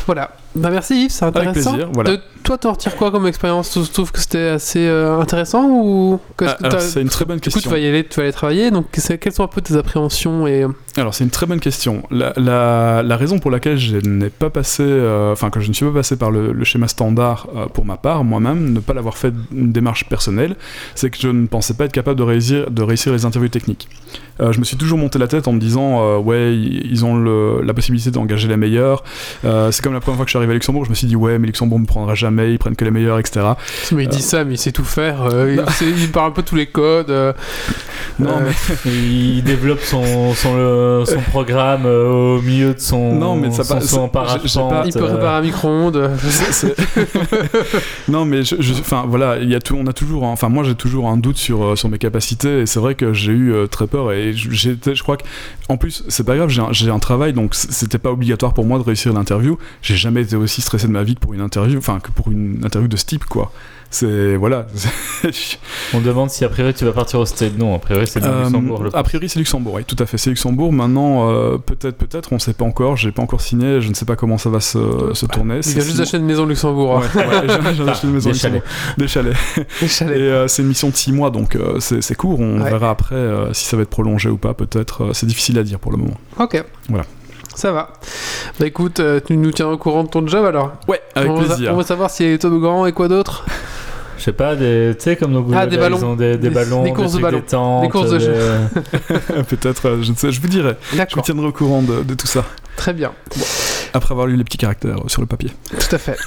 Voilà. Bah merci Yves, c'est Avec intéressant. plaisir, voilà. De- toi, t'en retires quoi comme expérience? Tu trouves que c'était assez euh, intéressant ou Ah, c'est une très bonne Du coup, question. tu vas y aller, tu vas aller travailler. Donc, quelles sont un peu tes appréhensions et euh, Alors c'est une très bonne question. La, la- la raison pour laquelle je n'ai pas passé, euh, enfin que je ne suis pas passé par le, le schéma standard euh, pour ma part, moi-même, ne pas l'avoir fait une démarche personnelle, c'est que je ne pensais pas être capable de réussir, de réussir les interviews techniques. Euh, je me suis toujours monté la tête en me disant euh, ouais ils ont le- la possibilité d'engager les meilleurs. Euh, c'est comme la première fois que je suis arrivé à Luxembourg, je me suis dit ouais mais Luxembourg me prendra jamais, ils prennent que les meilleurs, etc. mais il dit ça, mais il sait tout faire. euh, il, sait- il parle un peu tous les codes. euh, Non euh, mais Il développe son, son, le- son programme euh, au milieu de son, Non, mais ça son, pas- son pas- il peut réparer un micro-ondes. Non mais je, enfin voilà il y a tout, on a toujours un- enfin moi j'ai toujours un doute sur sur mes capacités et c'est vrai que j'ai eu très peur et je crois que en plus c'est pas grave j'ai un, travail donc c'était pas obligatoire pour moi de réussir l'interview. J'ai jamais été aussi stressé de ma vie pour une interview enfin que pour une interview de ce type quoi c'est voilà On demande si a priori tu vas partir au stade. Non, a priori c'est Euh, Luxembourg. le- a priori c'est Luxembourg oui tout à fait c'est Luxembourg maintenant euh, peut-être peut-être on sait pas encore j'ai pas encore signé je ne sais pas comment ça va se, se tourner Il vient juste d'acheter une maison Luxembourg. mois. Ouais, ouais, j'ai- acheté une maison Des Luxembourg. des chalets Et chalets. euh, c'est une mission de 6 mois, donc euh, c'est court. On Ouais. verra après euh, si ça va être prolongé ou pas, peut-être. Euh, c'est difficile à dire pour le moment. Ok. Voilà. Ça va. Bah écoute, tu nous tiens au courant de ton job alors Ouais, avec on Va, plaisir. on va savoir s'il y a les toboggans et quoi d'autre. Je sais pas, des- tu sais, comme dans Google, Ah, des là, ballons. ils ont des, des Des- ballons, des courses de ballons. Des courses de jeux. peut-être, euh, je ne sais, je vous dirai. Je vous tiendrai au courant de, de tout ça. Très bien. Après avoir lu les petits caractères euh, sur le papier. Tout à fait.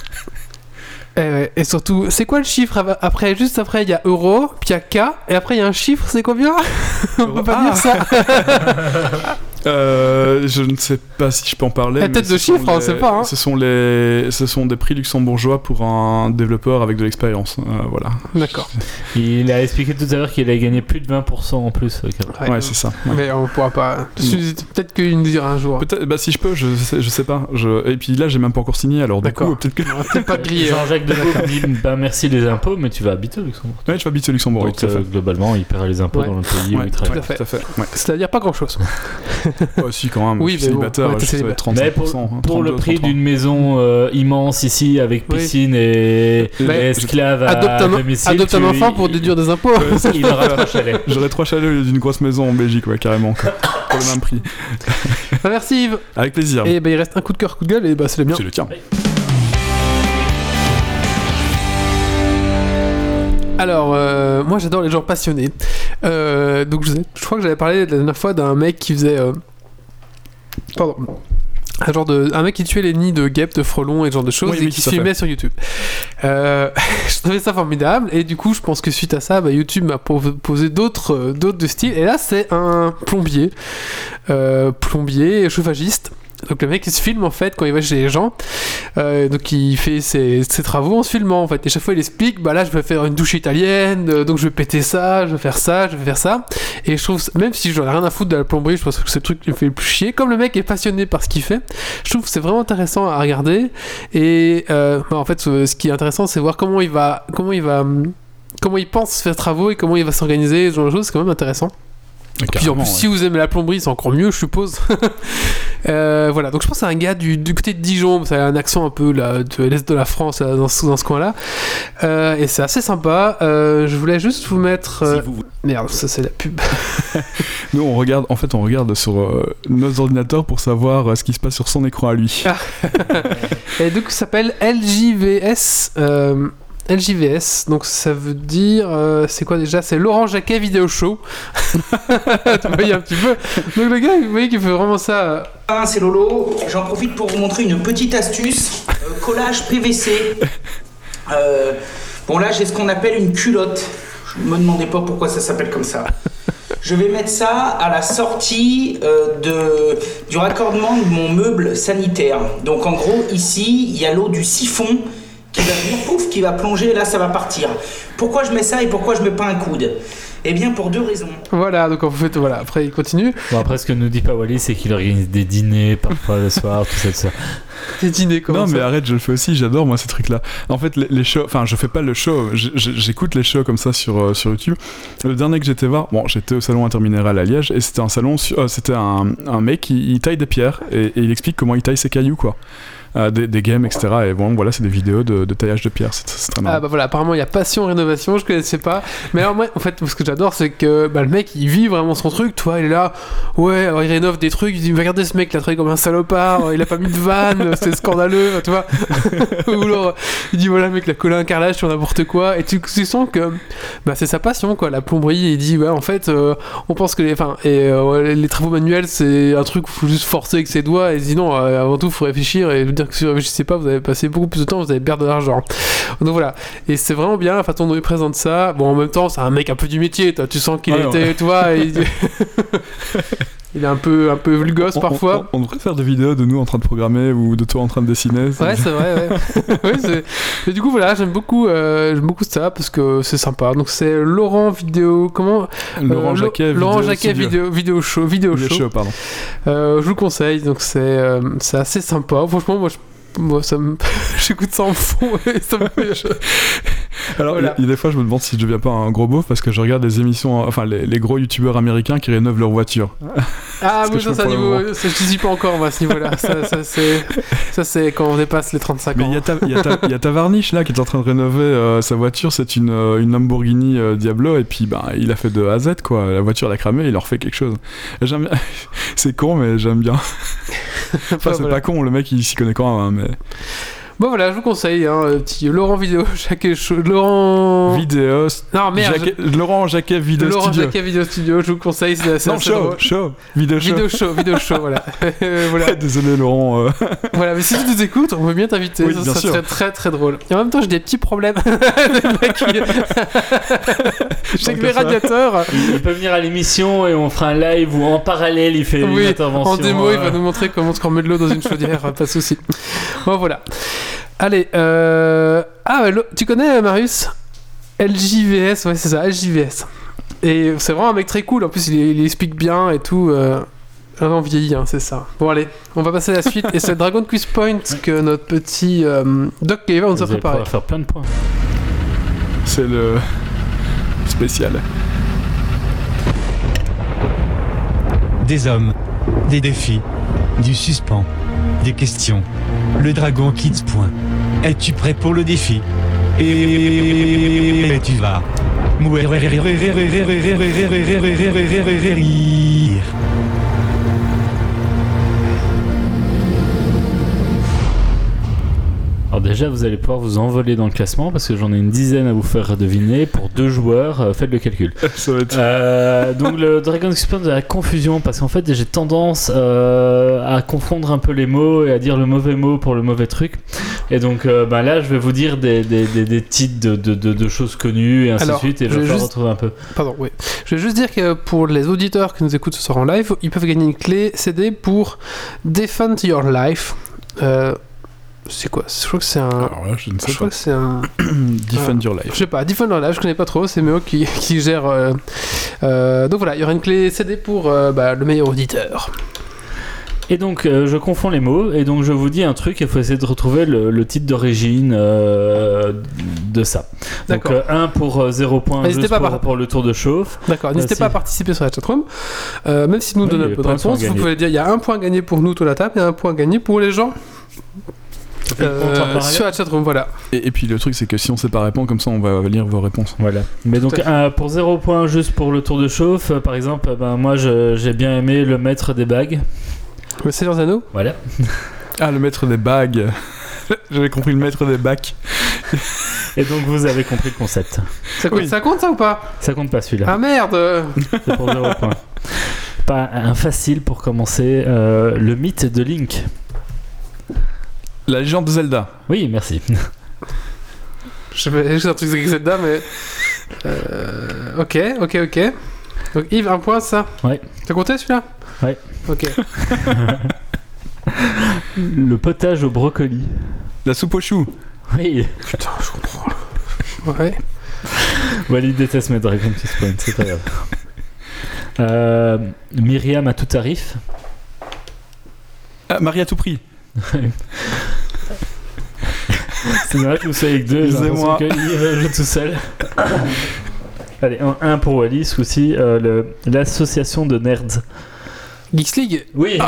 Et, ouais, et surtout, c'est quoi le chiffre après Juste après, il y a euro, puis il y a K, et après il y a un chiffre, c'est combien? On peut pas Ah. dire ça. Euh, je ne sais pas si je peux en parler. La tête de chiffre, on les- sait pas, hein. Ce sont les, ce sont des prix luxembourgeois pour un développeur avec de l'expérience. Euh, voilà. D'accord. Il a expliqué tout à l'heure qu'il allait gagner plus de 20% en plus. euh, qu'après. Ouais, c'est ça. ouais. Mais on pourra pas. Peut-être qu'il nous dira un jour. Peut-être, bah si je peux, je sais, je sais pas. Je... Et puis là, j'ai même pas encore signé, alors du D'accord. coup, peut-être que. Peut-être pas hein. Jean-Jacques Debeau dit bah, merci les impôts, mais tu vas habiter au Luxembourg. Ouais, je vais habiter au Luxembourg, oui, Donc tout à fait. euh, globalement, il paiera les impôts Ouais. dans le pays où Ouais, il travaille. tout à fait. Fait. Ouais. C'est-à-dire pas grand Ouais, si, quand même. Oui, je suis mais bon, célibataire, ouais, je sais, célibataire. 35%. Mais pour, hein, pour le 32, prix 33. d'une maison euh, immense ici avec Oui. piscine et, Mais- et esclave à Adopte un, domicile, adopte un enfant pour déduire des impôts. Ça, Il aura trois chalets. J'aurais trois chalets au lieu d'une grosse maison en Belgique, ouais, carrément. quoi. pour le même prix. Bah, merci Yves. Avec plaisir. Et bah, il reste un coup de cœur, coup de gueule, et bah c'est le mien. C'est le tien. Alors, euh, moi j'adore les gens passionnés. Euh, donc je, crois que j'avais parlé la dernière fois d'un mec qui faisait. euh, Pardon. Un genre de. Un mec qui tuait les nids de guêpes, de frelons et ce genre de choses Oui, et oui, qui fait. filmait sur YouTube. Euh, je trouvais ça formidable et du coup je pense que suite à ça, bah, YouTube m'a proposé d'autres euh, d'autres de style. Et là c'est un plombier. Euh, plombier, chauffagiste. Donc le mec il se filme en fait quand il va chez les gens. Euh, donc il fait ses, travaux en se filmant en fait. Et chaque fois il explique bah là je vais faire une douche italienne, euh, donc je vais péter ça, je vais faire ça, je vais faire ça. Et je trouve, même si j'en ai rien à foutre de la plomberie, je pense que c'est le truc qui me fait le plus chier. Comme le mec est passionné par ce qu'il fait, je trouve que c'est vraiment intéressant à regarder. Et euh, bah, en fait ce ce qui est intéressant c'est voir comment il va, comment il va, hum, comment il pense faire travaux et comment il va s'organiser, ce genre de choses. C'est quand même intéressant. Puis en Carrément, plus, ouais. si vous aimez la plomberie, c'est encore mieux, je suppose. Euh, voilà, donc je pense c'est un gars du, du côté de Dijon, ça a un accent un peu là, de l'est de la France, là, dans, ce- dans ce coin-là. Euh, et c'est assez sympa. Euh, je voulais juste vous mettre. Si vous Merde, ça c'est la pub. Nous, on regarde, en fait, on regarde sur nos ordinateurs pour savoir ce qui se passe sur son écran à lui. Et donc ça s'appelle LJVS. LJVS, donc ça veut dire, euh, c'est quoi déjà? C'est Laurent Jacquet Vidéo Show. tu voyez un petit peu. Donc le gars, vous voyez qu'il fait vraiment ça. Ah, c'est Lolo. J'en profite pour vous montrer une petite astuce. Euh, collage PVC. Euh, bon, là, j'ai ce qu'on appelle une culotte. Je me demandez pas pourquoi ça s'appelle comme ça. Je vais mettre ça à la sortie de, du raccordement de mon meuble sanitaire. Donc, en gros, ici, il y a l'eau du siphon qui va venir, pouf, qui va plonger, là, ça va partir. Pourquoi je mets ça et pourquoi je mets pas un coude? Eh bien, pour deux raisons. Voilà, donc en fait, voilà, après il continue. Bon, après, ce que nous dit pas Wally, c'est qu'il organise des dîners parfois le soir, tout ça, tout ça. Des dîners, comment non, mais arrête, je le fais aussi, j'adore moi ces trucs-là. En fait, les, les shows, enfin, je fais pas le show, j'écoute les shows comme ça sur, euh, sur YouTube. Le dernier que j'étais voir, bon, j'étais au salon interminéral à Liège et c'était un salon, euh, c'était un, un mec il taille des pierres et, et il explique comment il taille ses cailloux, quoi. Euh, des, des games, etc. Et bon, voilà, c'est des vidéos de, de taillage de pierres, c'est très marrant. Ah bah voilà, apparemment il y a Passion Rénovation, je connaissais pas. Mais alors moi, en fait, ce que j'adore, c'est que bah, le mec, il vit vraiment son truc, tu vois, il est là, ouais, alors il rénove des trucs, il dit, regardez ce mec, il a travaillé comme un salopard, il a pas mis de vanne, c'est scandaleux, tu vois. Ou alors, il dit, voilà, le mec, il a collé un carrelage sur n'importe quoi, et tu, tu sens que bah, c'est sa passion, quoi, la plomberie, il dit, ouais, en fait, euh, on pense que les, enfin, et, euh, les travaux manuels, c'est un truc où il faut juste forcer avec ses doigts, et il dit, non, avant tout, il faut réfléchir, et dire que vous réfléchissez pas, vous allez passer beaucoup plus de temps, vous allez perdre de l'argent. Donc voilà, et c'est vraiment bien la façon dont il présente ça. Bon, en même temps, c'est un mec un peu du métier, toi, tu sens qu'il était, tu vois, et il... est un peu, un peu vulgos On- parfois. On, on devrait faire des vidéos de nous en train de programmer ou de toi en train de dessiner. Ouais, c'est vrai, ouais. Mais du coup, voilà, j'aime beaucoup, euh, j'aime beaucoup ça parce que c'est sympa. Donc, c'est Laurent Vidéo. Comment Laurent Euh, Lo- Jacquet, Laurent vidéo Jacquet vidéo, vidéo Show. Vidéo Vidéo show. show, pardon. Euh, je vous conseille. Donc, c'est c'est assez sympa. Franchement, moi, je. Moi, ça me... j'écoute ça en fond et ça me fait... Alors, Voilà. il y a des fois, je me demande si je deviens pas un gros beauf parce que je regarde des émissions, enfin, les, les gros youtubeurs américains qui rénovent leur voiture. Ah, que oui, ça, le niveau... ça, je dis pas encore, moi, à ce niveau-là. ça, ça, c'est... ça, c'est quand on dépasse les 35 Mais ans. il y, a ta- il y a ta- y a Tavarnish là qui est en train de rénover euh, sa voiture, c'est une, euh, une Lamborghini euh, Diablo et puis ben, il a fait de A à Z quoi. La voiture elle a cramé, il leur fait quelque chose. J'aime bien. c'est con mais j'aime bien. Enfin, Enfin, c'est voilà. pas con, le mec il s'y connaît quand même. hein, mais... Bon, voilà, je vous conseille. Hein, le petit Laurent Vidéo, Jacquet Show. Laurent... Vidéo. Non, merde. Jacquet- Laurent Jacquet je- Vidéo Laurent Studio. Jacquet Vidéo Studio, je vous conseille. C'est assez, Non, assez show, drôle. show, vidéo show. Vidéo show, vidéo show, voilà. Euh, voilà. Désolé Laurent. euh. voilà, mais si tu nous écoutes, on veut bien t'inviter. Oui, ça, bien ça sûr. serait très très drôle. Et en même temps, j'ai des petits problèmes. Je sais que que les ça. radiateurs, Il peut venir à l'émission et on fera un live où en parallèle il fait une oui, intervention. en démo, il va euh, nous montrer comment on met de l'eau dans une chaudière, pas de souci. Bon, voilà. Allez, euh... ah, tu connais euh, Marius? LJVS, ouais, c'est ça, LJVS. Et c'est vraiment un mec très cool. En plus, il, il explique bien et tout. Euh... Vraiment vieilli, hein, c'est ça. Bon, allez, on va passer à la suite. et c'est Dragon Quiz Point que notre petit euh, Doc Gaver nous Vous a allez préparé. pouvoir faire plein de points. C'est le spécial. Des hommes, des défis, du suspens, des questions. Le Dragon Kids. Point. Es-tu prêt pour le défi? Et tu vas. Alors déjà, vous allez pouvoir vous envoler dans le classement parce que j'en ai une dizaine à vous faire deviner pour deux joueurs. euh, faites le calcul. Ça va être. Euh, donc le Dragon's Expanse de la confusion parce qu'en fait j'ai tendance euh, à confondre un peu les mots et à dire le mauvais mot pour le mauvais truc. Et donc euh, bah, là je vais vous dire des, des, des, des titres de, de, de, de choses connues et ainsi Alors, de suite et je vais juste- retrouver un peu. Pardon, oui. Je vais juste dire que pour les auditeurs qui nous écoutent ce soir en live, ils peuvent gagner une clé CD pour Defend Your Life. Euh, c'est quoi Je crois que c'est un. Alors là, je ne Je sais crois pas. que c'est un. Defend your life. Je sais pas, Defend Your Life, je connais pas trop, c'est Méo qui, qui gère. euh, euh, donc voilà, il y aura une clé CD pour euh, bah, le meilleur auditeur. Et donc euh, je confonds les mots et donc je vous dis un truc il faut essayer de retrouver le, le titre d'origine euh, de ça. Donc D'accord. euh, un pour 0 points N'hésitez juste pas pour, par- pour le tour de chauffe. D'accord, n'hésitez Merci. pas à participer sur la chatroom. Euh, même si nous Oui, donnons peu de points réponse, vous gagnés. pouvez dire il y a un point gagné pour nous de la table et un point gagné pour les gens euh, sur la chatroom. Voilà. Et, et puis le truc, c'est que si on sait pas répondre, comme ça, on va lire vos réponses. Voilà. Mais donc Tout euh, pour 0 points juste pour le tour de chauffe, euh, par exemple, euh, ben, moi je- j'ai bien aimé le maître des bagues. Le Seigneur Anneaux? Voilà. Ah, le maître des bagues. J'avais compris le maître des bacs. Et donc vous avez compris le concept. ça, compte, Oui. ça compte ça ou pas? Ça compte pas celui-là. Ah merde C'est pour 0 points. Pas un facile pour commencer. euh, le mythe de Link. La légende de Zelda. Oui, merci. Je sais pas, j'ai un truc avec Zelda, mais. Euh, ok, ok, ok. Donc Yves, un point, ça Ouais. T'as compté celui-là Ouais. Ok. Le potage au brocoli. La soupe aux choux. Oui. Putain, je comprends. Ouais. Wally déteste mes Dragon Quest Points, c'est pas grave. Euh, Myriam à tout tarif. Ah, Marie à tout prix. C'est normal que vous soyez avec deux. Excusez-moi. l'impression qu'il joue tout seul. Allez, un, un pour ce coup-ci, euh, l'association de nerds. Geeks League Oui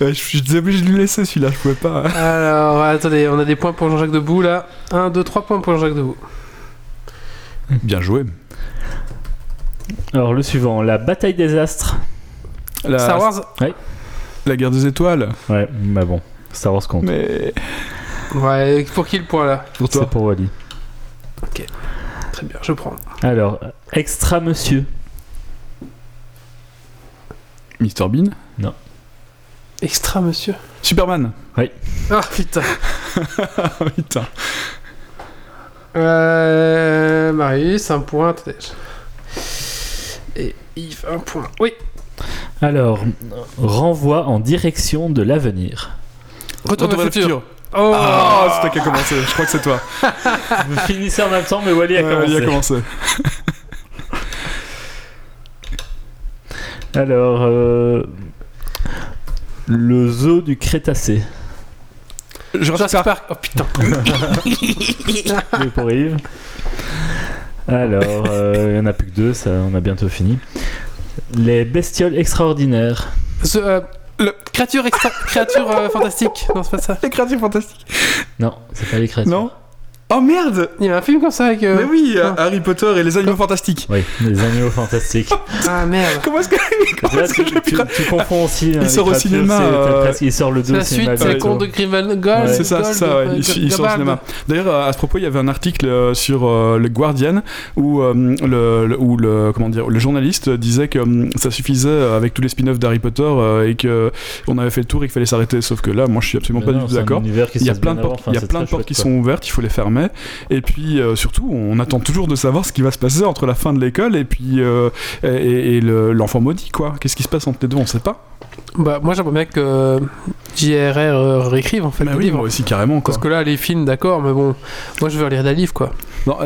Ouais, je suis obligé de lui laisser celui-là, je pouvais pas. Alors, attendez, on a des points pour Jean-Jacques Debout là. 1, 2, 3 points pour Jean-Jacques Debout. Bien joué. Alors, le suivant, la bataille des astres. La, Star Wars la guerre des étoiles. Ouais, bah bon, Star Wars compte. Mais Ouais, pour qui le point là? Pour C'est toi. pour Wally. Très bien, je prends. Alors, extra monsieur. Mr Bean? Extra, monsieur? Superman. Ah putain. Ah putain. Euh, Marius, un point. attendez. Et Yves, un point. Oui. Alors, renvoi en direction de l'avenir. Retour vers le futur. Oh, Oh, c'est toi qui a commencé. Je crois que c'est toi. Vous finissez en même temps, mais Wally a Ouais, commencé. il a commencé. Alors, euh, le zoo du Crétacé. Jurassic. Park. Oh putain. Oui, pour Yves. Alors, euh, il n'y en a plus que deux, ça, on a bientôt fini. Les bestioles extraordinaires. Ce, euh, Le- Créature extra... Créature euh, fantastique. Non, c'est pas ça. Les créatures fantastiques. Non, c'est pas les créatures. Non? Oh merde Il y a un film comme ça avec. euh, Mais oui, ah. Harry Potter et les animaux fantastiques. Oui, les animaux fantastiques. Ah merde. Comment est-ce que. comment Là, est-ce que tu, tu- tu confonds aussi. hein, les sort au cinéma, euh, presque- il sort le 2 C'est la suite, c'est le conte de Grimald Gold. Ouais. C'est ça, c'est ça, ouais. il, il sort au cinéma. D'ailleurs, euh, à ce propos, il y avait un article euh, sur euh, le Guardian où, euh, le, le- où le, comment dire, le journaliste disait que hum, ça suffisait euh, avec tous les spin-offs d'Harry Potter euh, et que on avait fait le tour et qu'il fallait s'arrêter. Sauf que là, moi, je suis absolument pas du tout d'accord. Il y a plein de portes, il y a plein de portes qui sont ouvertes, il faut les fermer. Et puis euh, surtout, on attend toujours de savoir ce qui va se passer entre la fin de l'école et puis euh, et, et le- l'enfant maudit, quoi. Qu'est-ce qui se passe entre les deux? On sait pas. Bah, moi j'aimerais bien que euh, J.R.R. réécrive en fait Bah le oui, livre. moi aussi carrément. Quoi. Parce que là, les films, d'accord, mais bon, moi je veux lire des livres quoi.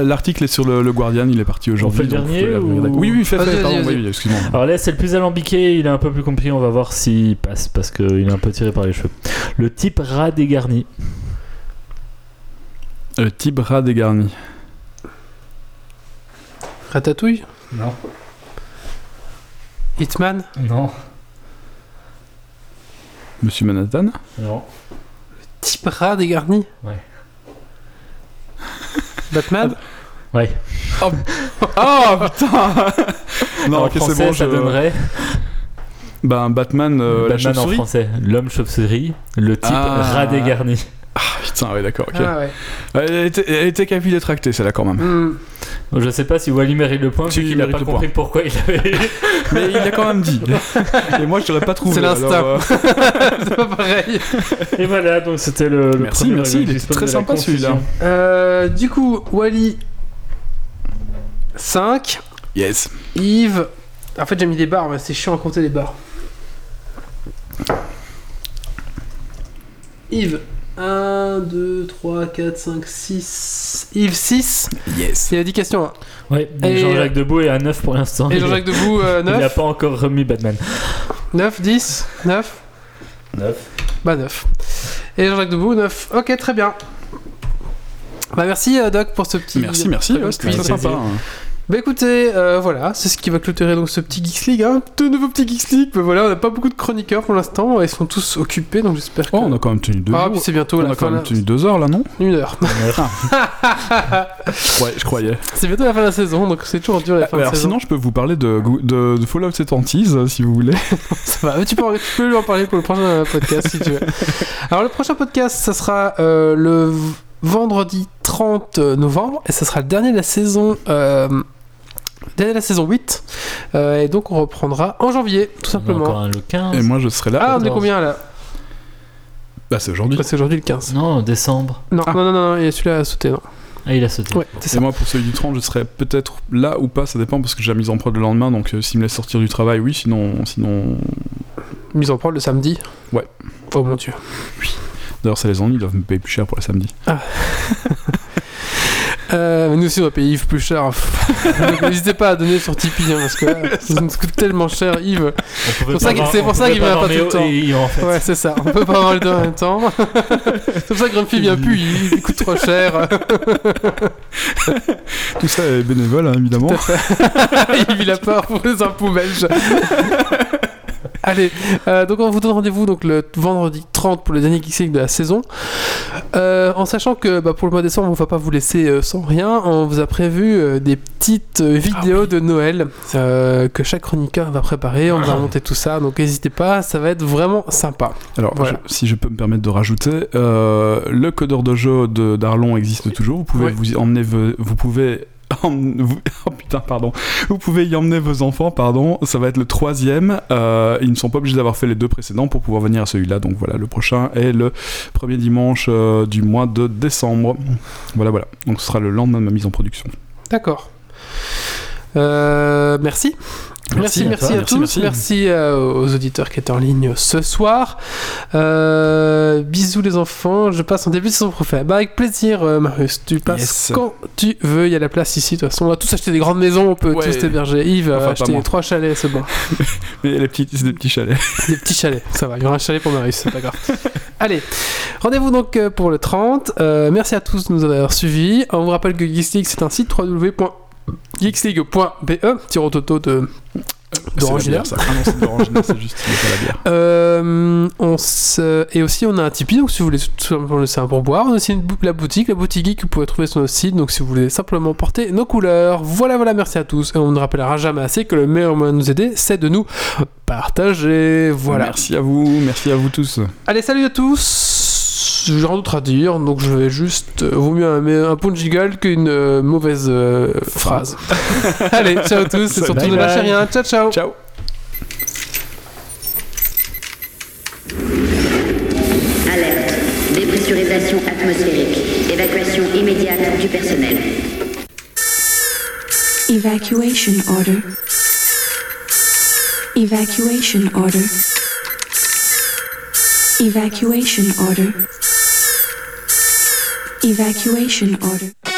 L'article est sur le, le Guardian, il est parti aujourd'hui. fait dernier ou-. Oui, oui, fais, vas-y, pardon, oui, excuse-moi. Alors là, c'est le plus alambiqué, il est un peu plus compliqué, on va voir s'il passe parce qu'il est un peu tiré par les cheveux. Le type rat dégarni. Le type rat dégarni. Ratatouille? Non. Hitman? Non. Monsieur Manhattan? Non. Type rat dégarni? Ouais. Batman? Ouais. Oh putain Non, en ok, c'est français, bon, ça je... donnerait Ben, Batman, euh, la Batman en chauve-souris. français. L'homme chauve-souris, le type Ah. rat dégarni. Ah, putain, ouais, d'accord, ok. Ah ouais. Elle était, elle était capable d'être actée, celle-là, quand même. Hmm. Je sais pas si Wally mérite le point, Si, vu il qu'il n'a mérite pas le compris pourquoi il avait. Mais il a quand même dit. Et moi, je l'aurais pas trouvé. C'est l'instinct. alors, euh, C'est pas pareil. Et voilà, donc c'était le, le Merci, premier merci, il très de la sympa, celui-là. confusion. Euh, du coup, Wally 5, Yes. Yves. En fait, j'ai mis des barres, mais c'est chiant à compter les barres. Yves 1, 2, 3, 4, 5, 6. Yves 6. Yes. Il a 10 questions. hein. Ouais, Jean-Jacques Debout est à 9 pour l'instant. Et Jean-Jacques Debout euh, Il n'a 9. pas encore remis Batman. 9, 10, 9. 9. Bah 9. Et Jean-Jacques Debout 9. Ok, très bien. Bah merci euh, Doc pour ce petit. Merci, merci. ouais, C'était sympa. hein. Bah écoutez, euh, voilà, c'est ce qui va clôturer donc ce petit Geeks League, hein. Tout nouveau petit Geeks League. Bah voilà, on n'a pas beaucoup de chroniqueurs pour l'instant, ils sont tous occupés, donc j'espère que. Oh, on a quand même tenu deux ah, jours. puis c'est bientôt On la a fin. quand de même la- tenu deux heures là, non? Une heure. Ouais, je croyais. c'est bientôt la fin de la saison, donc c'est toujours dur la fin Ouais, de alors saison. sinon, je peux vous parler de, de, de Fallout 70 euh, si vous voulez. Ça va, mais tu peux, tu peux lui en parler pour le prochain euh, podcast si tu veux. Alors le prochain podcast, ça sera euh, le vendredi 30 novembre et ça sera le dernier de la saison. Euh, de la saison 8 Euh, et donc on reprendra en janvier tout On a encore simplement un le 15. Et moi, je serai là. ah on est 14. combien là? Bah, c'est aujourd'hui. Ouais, c'est aujourd'hui le 15 Non, décembre. non, Ah. non non non il y a celui-là à sauter non Ah, il a sauté. ouais c'est Et ça moi, pour celui du 30, je serai peut-être là ou pas, ça dépend parce que j'ai la mise en prod le lendemain. Donc, euh, s'il me laisse sortir du travail, oui. Sinon, sinon. mise en prod le samedi? Ouais. oh mon dieu D'ailleurs, ça les ennuie, ils doivent me payer plus cher pour le samedi. euh, mais nous aussi on va payer Yves plus cher n'hésitez pas à donner sur Tipeee hein, parce que là, ça nous coûte tellement cher Yves pour ça qu'il- c'est pour ça qu'il vient pas tout le temps. et Yves, en fait. Ouais, c'est ça. On peut pas avoir les deux en même temps. c'est pour ça que Grumpy vient plus, il, il coûte trop cher. Tout ça est bénévole, hein, évidemment. il a peur pour les impôts belges. Allez, euh, donc on vous donne rendez-vous donc le vendredi 30 pour le dernier Geeks de la saison. Euh, en sachant que bah, pour le mois de décembre, on va pas vous laisser euh, sans rien. On vous a prévu des petites euh, vidéos de Noël que chaque chroniqueur va préparer. On va monter tout ça, donc n'hésitez pas, ça va être vraiment sympa. Alors, Voilà. je- si je peux me permettre de rajouter, le codeur de jeu de d'Arlon existe toujours. Vous pouvez vous emmener, vous pouvez. oh putain, pardon. Vous pouvez y emmener vos enfants, pardon. Ça va être le troisième. Euh, ils ne sont pas obligés d'avoir fait les deux précédents pour pouvoir venir à celui-là. Donc voilà, le prochain est le premier dimanche euh, du mois de décembre. Voilà, voilà. Donc ce sera le lendemain de ma mise en production. D'accord. Euh, merci. Merci, à merci, à Merci, tous. merci. Merci, euh, aux auditeurs qui étaient en ligne ce soir. Euh, bisous les enfants. Je passe en début de saison prochaine. Bah avec plaisir, euh, Marius. Tu passes Yes. quand tu veux. Il y a la place ici. De toute façon, on va tous acheter des grandes maisons. On peut Ouais. tous héberger. Yves a Enfin, moi. trois chalets, c'est bon. Mais les petits, c'est des petits chalets. des petits chalets. Ça va. Il y aura un chalet pour Marius. C'est pas grave. Allez, rendez-vous donc euh, pour le 30. Euh, merci à tous de nous avoir suivis. On vous rappelle que Geeks c'est un site www.geeksleague.be, tir au toto de d'Orangina. Ah c'est juste, pas la bière. Euh, on se... Et aussi, on a un Tipeee, donc si vous voulez tout simplement laisser un pourboire. On a aussi une bou- la boutique, la boutique geek que vous pouvez trouver sur notre site. Donc si vous voulez simplement porter nos couleurs. Voilà, voilà, merci à tous. Et on ne rappellera jamais assez que le meilleur moyen de nous aider, c'est de nous partager. Voilà. Merci à vous, merci à vous tous. Allez, salut à tous. J'ai rien d'autre à dire, donc je vais juste. euh, vaut mieux un, un bon jiggle qu'une euh, mauvaise euh, phrase. Allez, ciao à tous, et Salut. surtout lâchez bye. rien. Ciao, ciao. Ciao. Alerte. Dépressurisation atmosphérique. Évacuation immédiate du personnel. Evacuation order. Evacuation order. Evacuation order. Evacuation order.